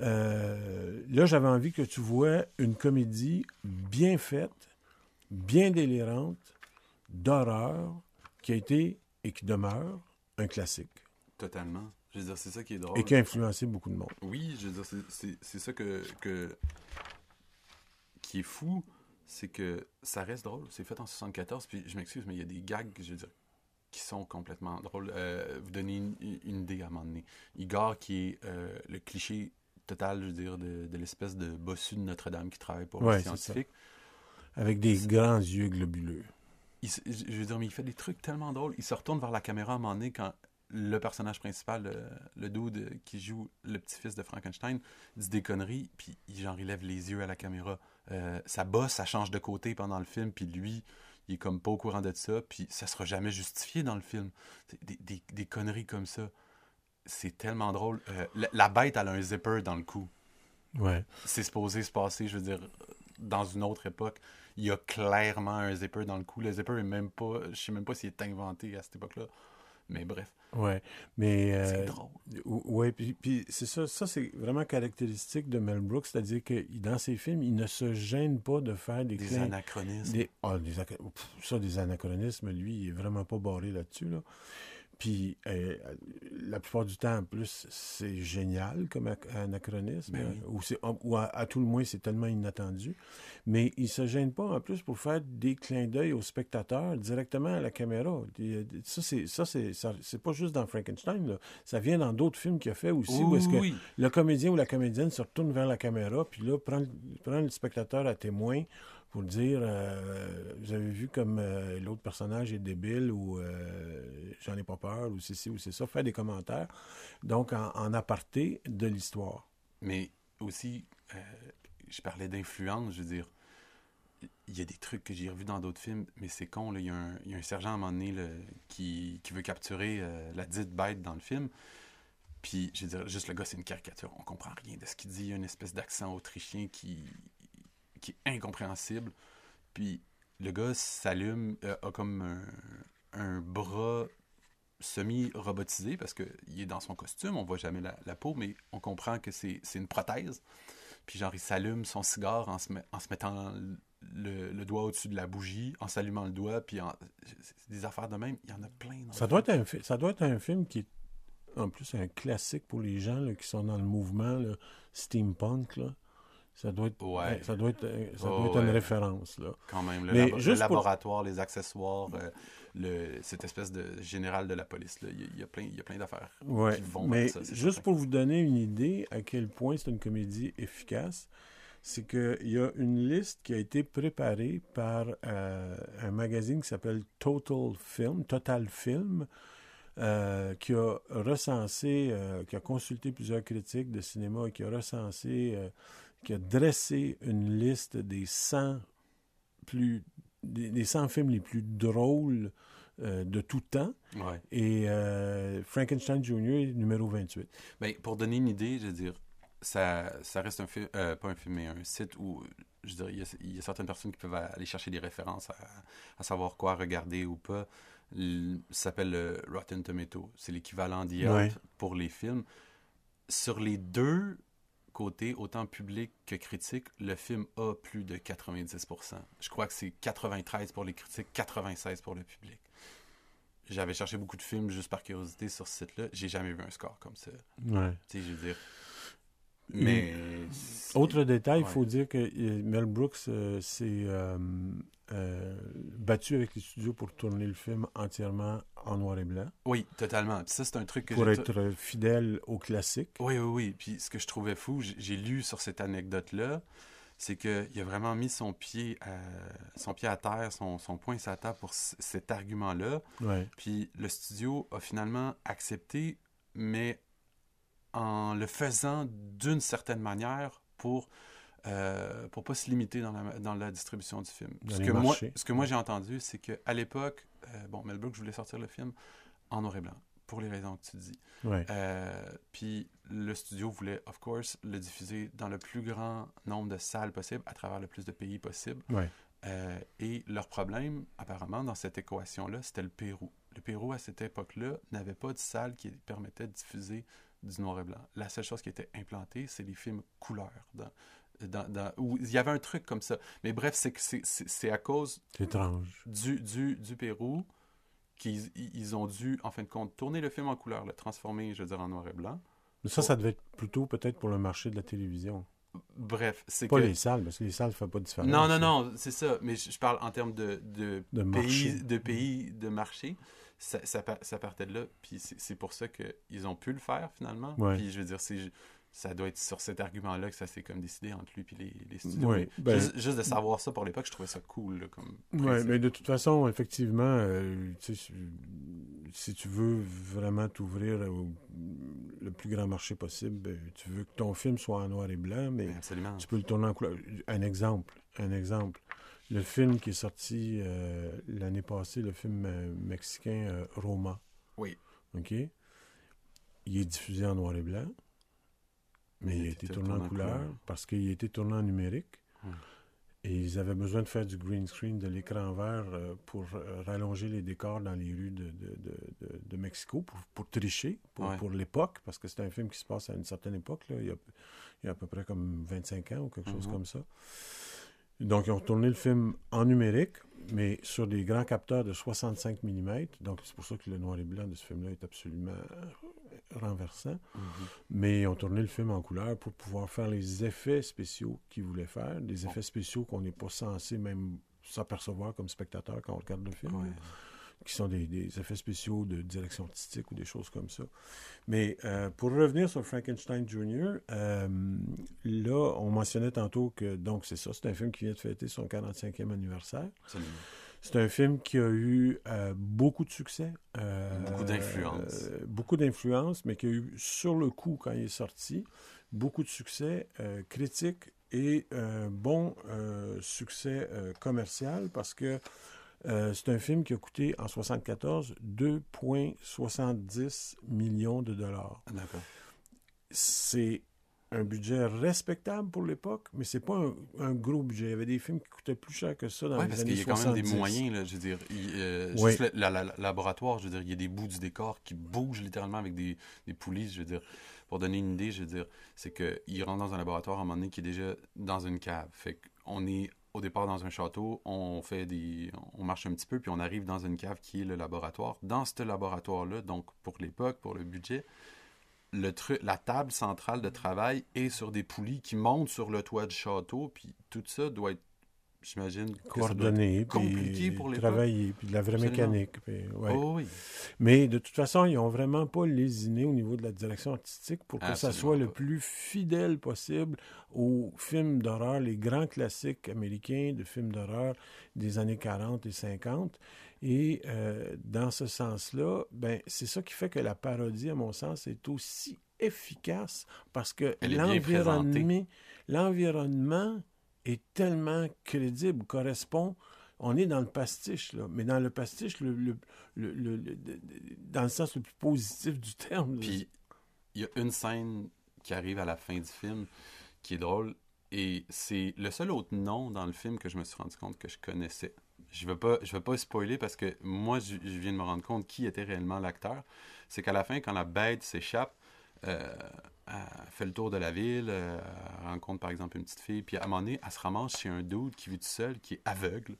euh, là, j'avais envie que tu vois une comédie bien faite, bien délirante, d'horreur, qui a été et qui demeure un classique totalement. Je veux dire, c'est ça qui est drôle. et qui a influencé beaucoup de monde. Oui, je veux dire, c'est- ça que, que qui est fou, c'est que ça reste drôle. C'est fait en 74, puis je m'excuse, mais il y a des gags, je veux dire, qui sont complètement drôles. Euh, vous donnez une, une idée à un moment donné. Igor, qui est euh, le cliché total, je veux dire, de, de l'espèce de bossu de Notre-Dame qui travaille pour Ouais, les scientifiques. Avec des grands yeux globuleux. Il je veux dire, mais il fait des trucs tellement drôles. Il se retourne vers la caméra à un moment donné quand le personnage principal, le, le dude qui joue le petit-fils de Frankenstein, dit des conneries, puis il, genre, il lève les yeux à la caméra. Euh, sa bosse, ça change de côté pendant le film, puis lui, il est comme pas au courant de ça, puis ça sera jamais justifié dans le film. Des- des conneries comme ça. C'est tellement drôle. Euh, la, la bête, elle a un zipper dans le cou. Ouais. C'est supposé se passer, je veux dire, dans une autre époque. Il y a clairement un zipper dans le cou. Le zipper est même pas. Je sais même pas s'il est inventé à cette époque-là. Mais bref. Ouais, mais C'est euh, drôle. ou- ouais, puis, puis c'est ça, ça c'est vraiment caractéristique de Mel Brooks, c'est-à-dire que dans ses films, il ne se gêne pas de faire des Des clins- anachronismes. des, ah, des pff, ça des anachronismes, lui, il est vraiment pas barré là-dessus là. Puis euh, la plupart du temps, en plus, c'est génial comme ac- anachronisme, Ben oui. ou, c'est, ou à, à tout le moins, c'est tellement inattendu. Mais il se gêne pas en plus pour faire des clins d'œil aux spectateurs directement à la caméra. Ça, c'est, ça, c'est, ça- c'est pas juste dans Frankenstein, là. ça vient dans d'autres films qu'il a fait aussi, où est-ce que Oui. le comédien ou la comédienne se retourne vers la caméra, puis là, prend, prend le spectateur à témoin pour dire euh, Vous avez vu comme euh, l'autre personnage est débile ou euh, j'en ai pas peur ou c'est ci ou c'est ça, faire des commentaires. Donc, en, aparté de l'histoire. Mais aussi, euh, je parlais d'influence, je veux dire. Il y a des trucs que j'ai revus dans d'autres films, mais c'est con. Il y, a un, y a un sergent à un moment donné qui, qui veut capturer la dite bête dans le film. Puis, je veux dire, juste le gars, c'est une caricature. On comprend rien de ce qu'il dit. Il y a une espèce d'accent autrichien qui, qui est incompréhensible. Puis, le gars s'allume, euh, a comme un, un bras semi-robotisé parce qu'il est dans son costume, on voit jamais la, la peau, mais on comprend que c'est une prothèse. Puis genre, il s'allume son cigare en se, met- en se mettant le, le doigt au-dessus de la bougie, en s'allumant le doigt, puis en- c'est des affaires de même. Il y en a plein. dans Ça doit, être un, ça doit être un film qui est en plus un classique pour les gens là, qui sont dans le mouvement là, steampunk. Là. Ça doit être, Ouais. ça doit être, euh, ça Oh, doit être une ouais. référence. Là. Quand même, le, Mais labo- le juste pour- laboratoire, les accessoires, euh, le, cette espèce de général de la police, là, il, y a, plein, il y a plein d'affaires Ouais, qui vont mais ça. juste certain. pour vous donner une idée à quel point c'est une comédie efficace, c'est qu'il y a une liste qui a été préparée par euh, un magazine qui s'appelle Total Film, Total Film, euh, qui a recensé, qui a consulté plusieurs critiques de cinéma et qui a recensé, qui a dressé une liste des 100 plus des, des 100 films les plus drôles euh, de tout temps. Ouais. Et euh, Frankenstein Jr. est numéro 28. Ben, pour donner une idée, je veux dire, ça, ça reste un film, euh, pas un film, mais un site où, je veux dire, il y, a, il y a certaines personnes qui peuvent aller chercher des références à, à savoir quoi regarder ou pas. L- Ça s'appelle le Rotten Tomato. C'est l'équivalent d'IELTS Ouais. pour les films. Sur les deux côtés, autant public que critique, le film a plus de 90%. Je crois que c'est 93 pour les critiques, 96 pour le public. J'avais cherché beaucoup de films juste par curiosité sur ce site-là. J'ai jamais vu un score comme ça. Ouais. Tu sais, je veux dire. Mais. Autre détail, il Ouais. faut dire que euh, Mel Brooks euh, s'est euh, battu avec les studios pour tourner le film entièrement en noir et blanc. Oui, totalement. Puis ça, c'est un truc que Pour être fidèle au classique. Oui, oui, oui. Puis ce que je trouvais fou, j'ai lu sur cette anecdote-là, c'est qu'il a vraiment mis son pied à, son pied à terre, son, son poing la table pour cet argument-là. Ouais. Puis le studio a finalement accepté, mais en le faisant d'une certaine manière pour euh, pour pas se limiter dans la, dans la distribution du film. Ce, que moi, ce que moi j'ai entendu, c'est qu'à l'époque, euh, bon, Mel Brooks voulait sortir le film en noir et blanc, pour les raisons que tu dis. Ouais. Euh, puis le studio voulait, of course, le diffuser dans le plus grand nombre de salles possible, à travers le plus de pays possible. Ouais. Euh, et leur problème, apparemment, dans cette équation-là, c'était le Pérou. Le Pérou, à cette époque-là, n'avait pas de salle qui permettait de diffuser du noir et blanc. La seule chose qui était implantée, c'est les films couleurs. Dans, dans, dans- où il y avait un truc comme ça. Mais bref, c'est à cause étrange. du, du, du Pérou qu'ils ils ont dû, en fin de compte, tourner le film en couleur, le transformer, je veux dire, en noir et blanc. Mais ça, ça devait être plutôt peut-être pour le marché de la télévision. Bref, c'est Pas que... les salles, parce que les salles ne font pas de différence. Non, non, non, c'est ça. Mais je je parle en termes de, de, De pays, marché. de pays, de marché. Ça, ça, par- ça partait de là. Puis c'est pour ça qu'ils ont pu le faire, finalement. Ouais. Puis je veux dire, c'est ça doit être sur cet argument-là que ça s'est comme décidé entre lui et les, les studios. Ben- juste, juste de savoir ça pour l'époque, je trouvais ça cool. là, comme Oui, mais de toute façon, effectivement, euh, si- tu veux vraiment t'ouvrir au le plus grand marché possible, ben, tu veux que ton film soit en noir et blanc, mais Ben, absolument. tu peux le tourner en couleur. Un exemple, un exemple. Le film qui est sorti euh, l'année passée, le film euh, mexicain euh, Roma. Oui. OK? Il est diffusé en noir et blanc, mais il a été tourné en couleur parce qu'il a été tourné en numérique. Et ils avaient besoin de faire du green screen, de l'écran vert euh, pour rallonger les décors dans les rues de, de, de- Mexico, pour, pour tricher, pour, Ouais. pour l'époque, parce que c'est un film qui se passe à une certaine époque, là, il, y a, il y a à peu près comme 25 ans ou quelque chose Mhm. comme ça. Donc, ils ont tourné le film en numérique, mais sur des grands capteurs de 65 mm. Donc, c'est pour ça que le noir et blanc de ce film-là est absolument renversant. Mhm. Mais ils ont tourné le film en couleur pour pouvoir faire les effets spéciaux qu'ils voulaient faire, des effets spéciaux qu'on n'est pas censé même s'apercevoir comme spectateur quand on regarde le film, Ouais. Qui sont des, des effets spéciaux de direction artistique ou des choses comme ça. Mais euh, pour revenir sur Frankenstein Jr., euh, là, on mentionnait tantôt que, donc c'est ça, c'est un film qui vient de fêter son 45e anniversaire. Absolument. C'est un film qui a eu euh, beaucoup de succès. euh, Beaucoup d'influence. euh, beaucoup d'influence, mais qui a eu sur le coup, quand il est sorti, beaucoup de succès critique et un bon succès commercial parce que euh, c'est un film qui a coûté en 74 2,70 millions de dollars. D'accord. C'est un budget respectable pour l'époque, mais c'est pas un, un gros budget. Il y avait des films qui coûtaient plus cher que ça dans Ouais, les parce années qu'il y a quand même des 70. moyens, là, je veux dire. il- euh. Juste le la- la- la- laboratoire, je veux dire, il y a des bouts du décor qui bougent littéralement avec des, des poulies, je veux dire. Pour donner une idée, je veux dire, c'est qu'il rentre dans un laboratoire à un moment donné qui est déjà dans une cave. Fait qu'on est au départ dans un château, on fait des. on marche un petit peu, puis on arrive dans une cave qui est le laboratoire. Dans ce laboratoire-là, donc pour l'époque, pour le budget, la table centrale de travail est sur des poulies qui montent sur le toit du château, puis tout ça doit être, j'imagine, coordonné, compliqué pour les travailler, puis de la vraie Absolument. mécanique. puis, ouais. Oh oui. Mais de toute façon, ils ont vraiment pas lésiné au niveau de la direction artistique pour que ça soit le plus fidèle possible aux films d'horreur, les grands classiques américains de films d'horreur des années 40 et 50. Et euh, dans ce sens-là, ben, c'est ça qui fait que la parodie, à mon sens, est aussi efficace parce que l'environnement est tellement crédible, correspond. On est dans le pastiche, là, mais dans le pastiche, le, le- le- dans le sens le plus positif du terme. Puis il y a une scène qui arrive à la fin du film qui est drôle et c'est le seul autre nom dans le film que je me suis rendu compte que je connaissais. Je veux pas, je veux pas spoiler parce que moi je, viens de me rendre compte qui était réellement l'acteur. C'est qu'à la fin, quand la bête s'échappe, elle fait le tour de la ville, euh, rencontre par exemple une petite fille, puis à un moment donné, elle se ramasse chez un dude qui vit tout seul, qui est aveugle.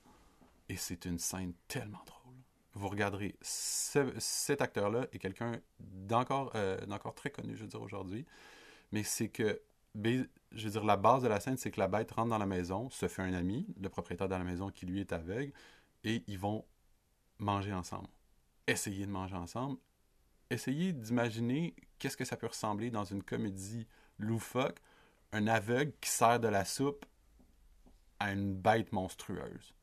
Et c'est une scène tellement drôle. Vous regarderez, ce- cet acteur-là est quelqu'un d'encore euh, d'encore très connu, je veux dire, aujourd'hui. Mais c'est que, je veux dire, la base de la scène, c'est que la bête rentre dans la maison, se fait un ami, le propriétaire de la maison qui lui est aveugle, et ils vont manger ensemble. Essayer de manger ensemble. Essayer d'imaginer qu'est-ce que ça peut ressembler dans une comédie loufoque, un aveugle qui sert de la soupe à une bête monstrueuse.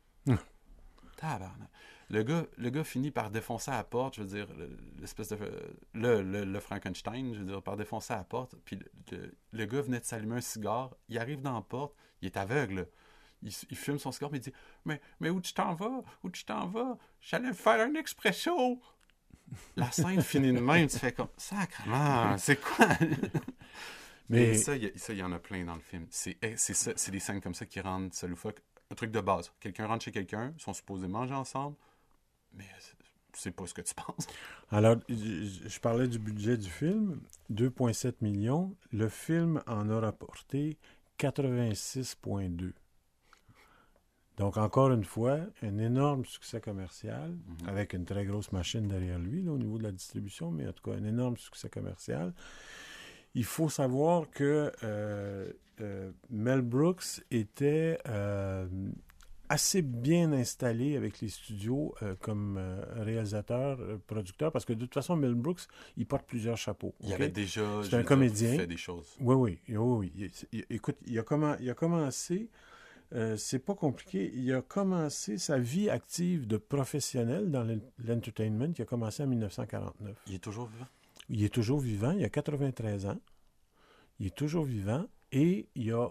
Tabarnak. Le gars, le gars finit par défoncer à la porte, je veux dire, le- l'espèce de. Le, le, le Frankenstein, je veux dire, par défoncer à la porte. Puis le, gars venait de s'allumer un cigare, il arrive dans la porte, il est aveugle. Il, fume son cigare, mais il dit Mais, mais où tu t'en vas? Où tu t'en vas? J'allais faire un expresso. La scène finit de même, tu fais comme Sacrement, c'est quoi Mais- ça, il y, en a plein dans le film. C'est eh, des scènes comme ça qui rendent ça loufoque. Un truc de base. Quelqu'un rentre chez quelqu'un, ils sont supposés manger ensemble, mais c'est- c'est pas ce que tu penses. Alors, je, je parlais du budget du film, 2,7 millions. Le film en a rapporté 86,2. Donc, encore une fois, un énorme succès commercial, avec une très grosse machine derrière lui, là, au niveau de la distribution, mais en tout cas, un énorme succès commercial. il faut savoir que euh, euh, Mel Brooks était euh, assez bien installé avec les studios euh, comme euh, réalisateur, euh, producteur, parce que de toute façon, Mel Brooks, il porte plusieurs chapeaux. Il avait déjà C'est un dire, comédien. fait des choses. Oui, oui, oui, oui. Il- il- écoute, il a, commen- il a commencé, euh, c'est pas compliqué, il a commencé sa vie active de professionnel dans l'en- l'entertainment, il a commencé en 1949. Il est toujours vivant? Il est toujours vivant, il a 93 ans. Il est toujours vivant et il a.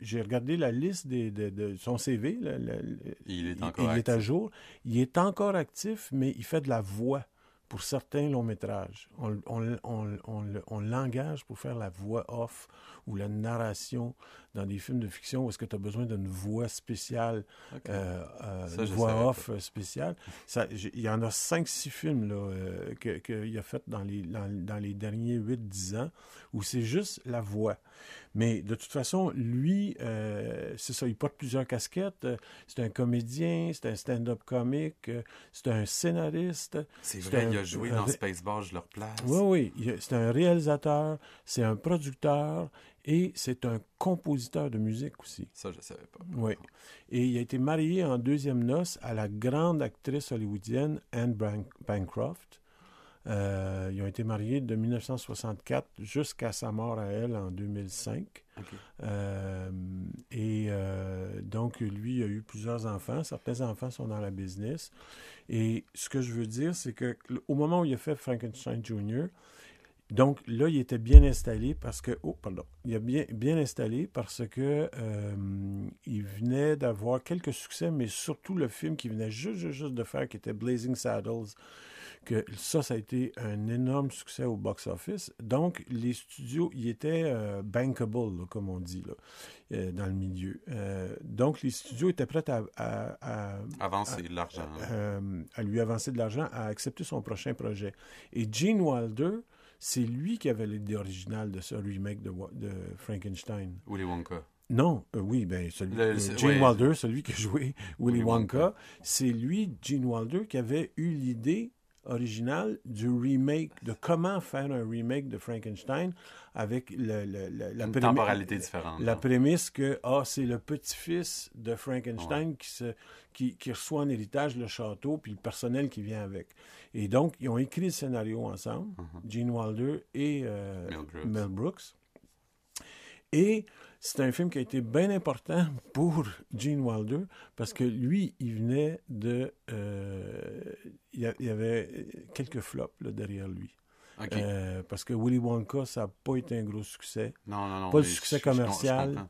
J'ai regardé la liste des- de, de son CV. là, la- la- Il est encore il est à jour. Il est encore actif, mais il fait de la voix pour certains longs métrages. On, on- on- on le- on l'engage pour faire la voix off ou la narration dans des films de fiction où est-ce que tu as besoin d'une voix spéciale, euh, euh, Ça, une je voix off euh, spéciale. Il y en a 5-6 films là, euh, que- qu'il a fait dans les, dans, dans les derniers 8-10 ans où c'est juste la voix. Mais de toute façon, lui, euh, c'est ça, il porte plusieurs casquettes. Euh, C'est un comédien, c'est un stand-up comique, euh, c'est un scénariste. C'est vrai, un- il a joué un dans Spaceball, je le replace. Oui, oui. C'est un réalisateur, c'est un producteur et c'est un compositeur de musique aussi. Ça, je savais pas. Oui. Et il a été marié en deuxième noce à la grande actrice hollywoodienne Anne Ban- Bancroft. Euh, ils ont été mariés de 1964 jusqu'à sa mort à elle en 2005. Ok. Euh, et euh, donc, lui, il a eu plusieurs enfants. Certains enfants sont dans la business. Et ce que je veux dire, c'est que au moment où il a fait Frankenstein Jr., donc là, il était bien installé parce que. Oh, pardon. Il a bien, bien installé parce que euh, il venait d'avoir quelques succès, mais surtout le film qu'il venait juste, juste, juste de faire, qui était Blazing Saddles, que ça, ça a été un énorme succès au box-office. Donc, les studios, ils étaient euh, bankable, là, comme on dit, là, euh, dans le milieu. Euh, donc, les studios étaient prêts à... à- à- Avancer à- de l'argent. euh, à lui avancer de l'argent, à accepter son prochain projet. Et Gene Wilder, c'est lui qui avait l'idée originale de ce remake de, Frankenstein. Willy Wonka. Non, euh, oui, ben celui, Le- euh, Gene ouais. Wilder, celui qui a joué Willy Willy Wonka, Wonka. c'est lui, Gene Wilder, qui avait eu l'idée originale du remake, de comment faire un remake de Frankenstein avec le, le- le- la Une prémi- temporalité différente, La prémisse que ah, c'est le petit-fils de Frankenstein qui, se, qui, qui reçoit en héritage le château puis le personnel qui vient avec. Et donc, ils ont écrit le scénario ensemble, Gene Wilder et euh, Mel Brooks. Mel Brooks. Et c'est un film qui a été bien important pour Gene Wilder parce que lui, il venait de... euh, il y avait quelques flops là, derrière lui. Euh, parce que Willy Wonka, ça n'a pas été un gros succès. Non, non, non, Pas de succès commercial.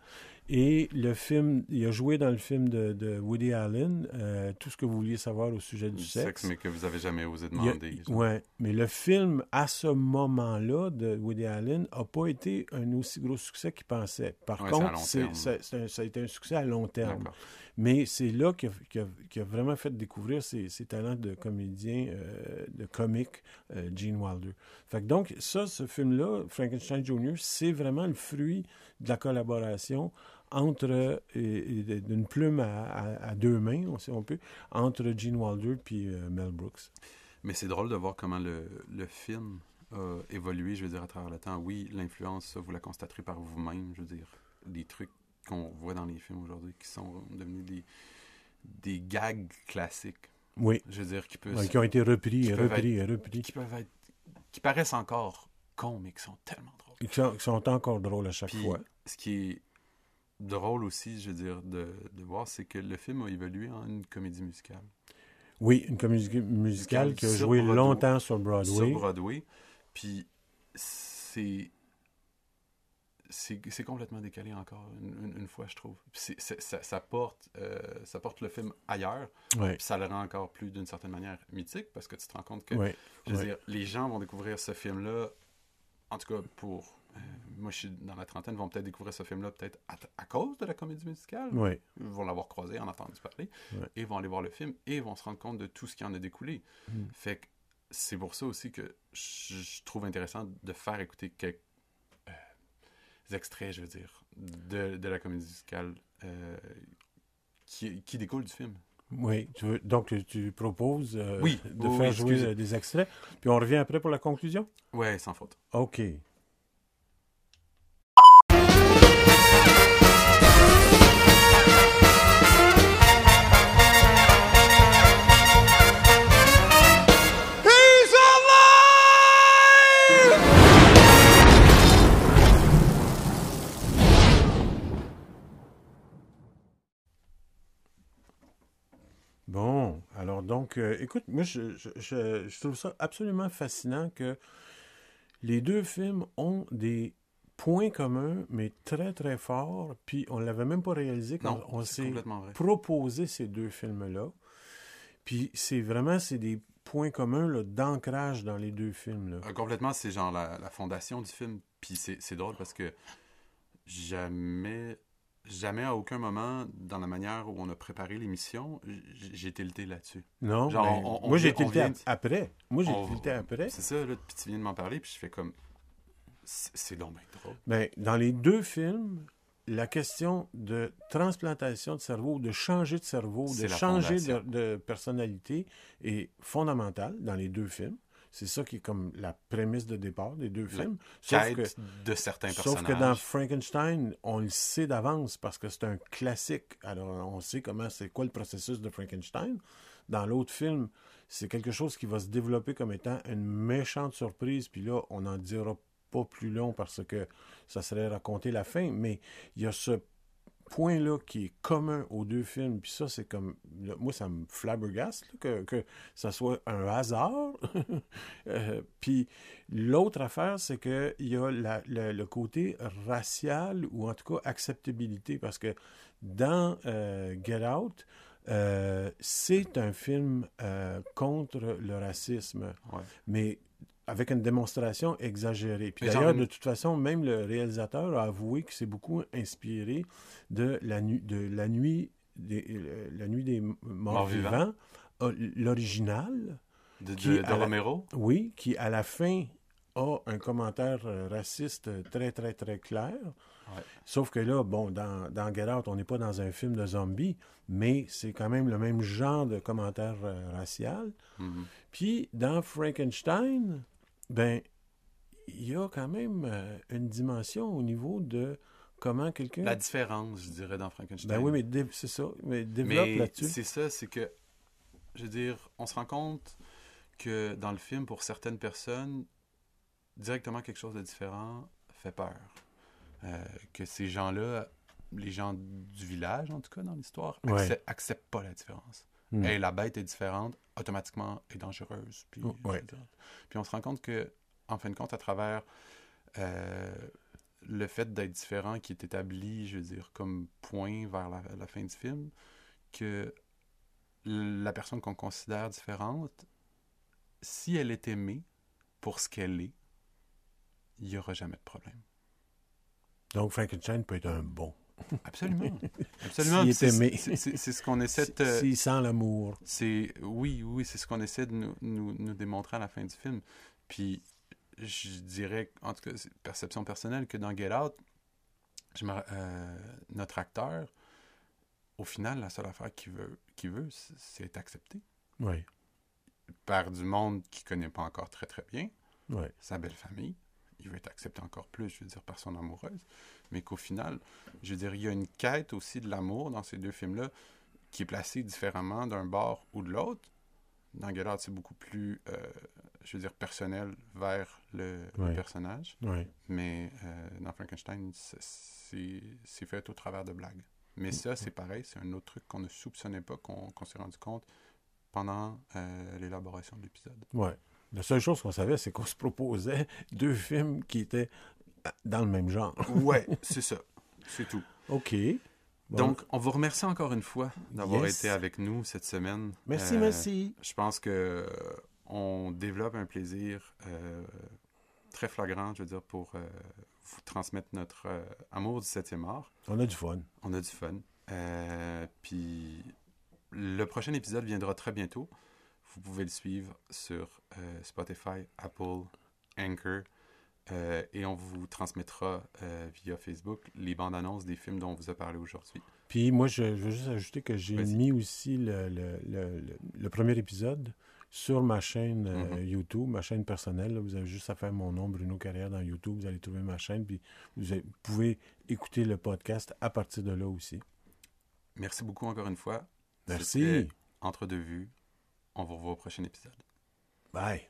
Et le film, il a joué dans le film de, de Woody Allen, euh, tout ce que vous vouliez savoir au sujet du Du sexe. sexe, mais que vous avez jamais osé demander. ouais, mais le film, à ce moment-là, de Woody Allen, n'a pas été un aussi gros succès qu'il pensait. Par Ouais, contre, c'est- terme. c'est- c'est un- ça a été un succès à long terme. D'accord. Mais c'est là qu'il a, qu'il a- qu'il a vraiment fait découvrir ses, ses talents de comédien, euh, de comique, euh, Gene Wilder. Fait que donc, ça, ce film-là, Frankenstein Jr., c'est vraiment le fruit de la collaboration entre, euh, d'une plume à, à- à deux mains, si on peut, entre Gene Wilder puis euh, Mel Brooks. Mais c'est drôle de voir comment le, le film a évolué, je veux dire, à travers le temps. Oui, l'influence, ça, vous la constaterez par vous-même, je veux dire. Les trucs qu'on voit dans les films aujourd'hui qui sont devenus des, des gags classiques. Oui. Je veux dire, qui, peuvent, Ouais, qui ont été repris qui et repris être- et repris. Qui peuvent être... qui paraissent encore cons, mais qui sont tellement drôles. Ils sont, encore drôles à chaque Puis, fois. ce qui est drôle aussi, je veux dire, de, de voir, c'est que le film a évolué en une comédie musicale. Oui, une comédie musicale qui a joué Broadway. longtemps sur Broadway. Sur Broadway. Puis c'est. C'est complètement décalé encore une, une- une fois, je trouve. Ça, ça porte, euh, ça porte le film ailleurs. Puis ça le rend encore plus, d'une certaine manière, mythique parce que tu te rends compte que, je veux dire, les gens vont découvrir ce film-là, en tout cas pour. Moi, je suis dans la trentaine, vont peut-être découvrir ce film-là peut-être à, à cause de la comédie musicale. Ouais. Ils vont l'avoir croisé, en entendu parler, Ouais. et vont aller voir le film et vont se rendre compte de tout ce qui en a découlé. Mm. Fait que c'est pour ça aussi que je, trouve intéressant de faire écouter quelques euh, extraits, je veux dire, de, de la comédie musicale euh, qui, qui découle du film. Oui, tu veux- donc tu, proposes euh, Oui, de oui, faire oui, jouer excusez. des extraits, puis on revient après pour la conclusion? Ouais, sans faute. OK. Donc, euh, écoute, moi, je, je, je, je trouve ça absolument fascinant que les deux films ont des points communs, mais très, très forts. Puis, on l'avait même pas réalisé quand Non, on s'est proposé ces deux films-là. Puis, c'est vraiment, c'est des points communs d'ancrage dans les deux films. Là. Euh, complètement, c'est genre la, la fondation du film. Puis c'est drôle parce que jamais, jamais à aucun moment dans la manière où on a préparé l'émission, j'ai tilté là-dessus. Non, Genre, ben, on- on moi, j'ai tilté vient ap- après. Moi, j'ai on- tilté après. C'est ça, là, puis tu viens de m'en parler, puis je fais comme. C'est donc bien drôle. Ben, dans les deux films, la question de transplantation de cerveau, de changer de cerveau, de changer de personnalité est fondamentale dans les deux films. C'est ça qui est comme la prémisse de départ des deux films. quête de certains Sauf que dans personnages. Frankenstein, on le sait d'avance parce que c'est un classique. Alors, on sait comment c'est quoi le processus de Frankenstein. Dans l'autre film, c'est quelque chose qui va se développer comme étant une méchante surprise. Puis là, on n'en dira pas plus long parce que ça serait raconter la fin. Mais il y a ce point-là qui est commun aux deux films. Puis ça, c'est comme... là, moi, ça me flabbergaste là, que, que ça soit un hasard. Euh, puis l'autre affaire, c'est qu'il y a la- le, le côté racial ou en tout cas acceptabilité. Parce que dans euh, Get Out, euh, c'est un film contre le racisme. Ouais. Mais avec une démonstration exagérée. Puis d'ailleurs, de toute façon, même le réalisateur a avoué que c'est beaucoup inspiré de la, nu- de la nuit des, euh, la nuit des morts, vivants. euh, l'original. De- de- de la- Romero? Oui, qui à la fin a un commentaire euh, raciste très, très, très clair. Ouais. Sauf que là, bon, dans, dans Get Out, on n'est pas dans un film de zombies, mais c'est quand même le même genre de commentaire euh, racial. Mhm. Puis, dans Frankenstein, ben, il y a quand même euh, une dimension au niveau de comment quelqu'un... La différence, je dirais, dans Frankenstein. Ben oui, mais dé- c'est ça. Mais développe là-dessus. c'est ça, c'est que, je veux dire, on se rend compte que dans le film, pour certaines personnes, directement quelque chose de différent fait peur. Euh, que ces gens-là, les gens du village, en tout cas, dans l'histoire, Ouais. accep- acceptent pas la différence. Mm. Et la bête est différente, automatiquement est dangereuse. Puis, Oh, ouais. puis on se rend compte que, en fin de compte, à travers euh, le fait d'être différent qui est établi, je veux dire, comme point vers la, la fin du film, que la personne qu'on considère différente, si elle est aimée pour ce qu'elle est, il n'y aura jamais de problème. Donc, Frankenstein peut être un bon. Absolument. Absolument. C'est- ce qu'on essaie de... S'il sent l'amour. C'est oui, oui, c'est ce qu'on essaie de nous, nous, nous démontrer à la fin du film. Puis je dirais, en tout cas, perception personnelle, que dans Get Out, je me- euh, notre acteur, au final, la seule affaire qu'il veut, qu'il veut, c'est- être accepté Oui. par du monde qu'il connaît pas encore très très bien, Ouais. sa belle famille. Il veut être accepté encore plus, je veux dire, par son amoureuse. Mais qu'au final, je veux dire, il y a une quête aussi de l'amour dans ces deux films-là qui est placée différemment d'un bord ou de l'autre. Dans Out, c'est beaucoup plus, euh, je veux dire, personnel vers le, personnage. Ouais. Mais euh, dans Frankenstein, c'est- fait au travers de blagues. Mais ça, c'est pareil, c'est un autre truc qu'on ne soupçonnait pas, qu'on qu'on s'est rendu compte pendant euh, l'élaboration de l'épisode. Ouais. La seule chose qu'on savait, c'est qu'on se proposait deux films qui étaient euh, dans le même genre. Ouais, c'est ça. C'est tout. OK. Bon. Donc, on vous remercie encore une fois d'avoir Yes. été avec nous cette semaine. Merci, Euh, merci. Je pense que euh, on développe un plaisir euh, très flagrant, je veux dire, pour euh, vous transmettre notre amour du 7e art. On a du fun. On a du fun. Puis, le prochain épisode viendra très bientôt. Vous pouvez le suivre sur euh, Spotify, Apple, Anchor. Euh, et on vous transmettra euh, via Facebook les bandes annonces des films dont on vous a parlé aujourd'hui. Puis moi, je, je veux juste ajouter que j'ai mis aussi le, le, le, le- le premier épisode sur ma chaîne euh, Mhm. YouTube, ma chaîne personnelle. là. Vous avez juste à faire mon nom, Bruno Carrière, dans YouTube. Vous allez trouver ma chaîne. Puis vous, avez- vous pouvez écouter le podcast à partir de là aussi. Merci beaucoup encore une fois. Merci. Entre deux vues. On vous revoit au prochain épisode. Bye.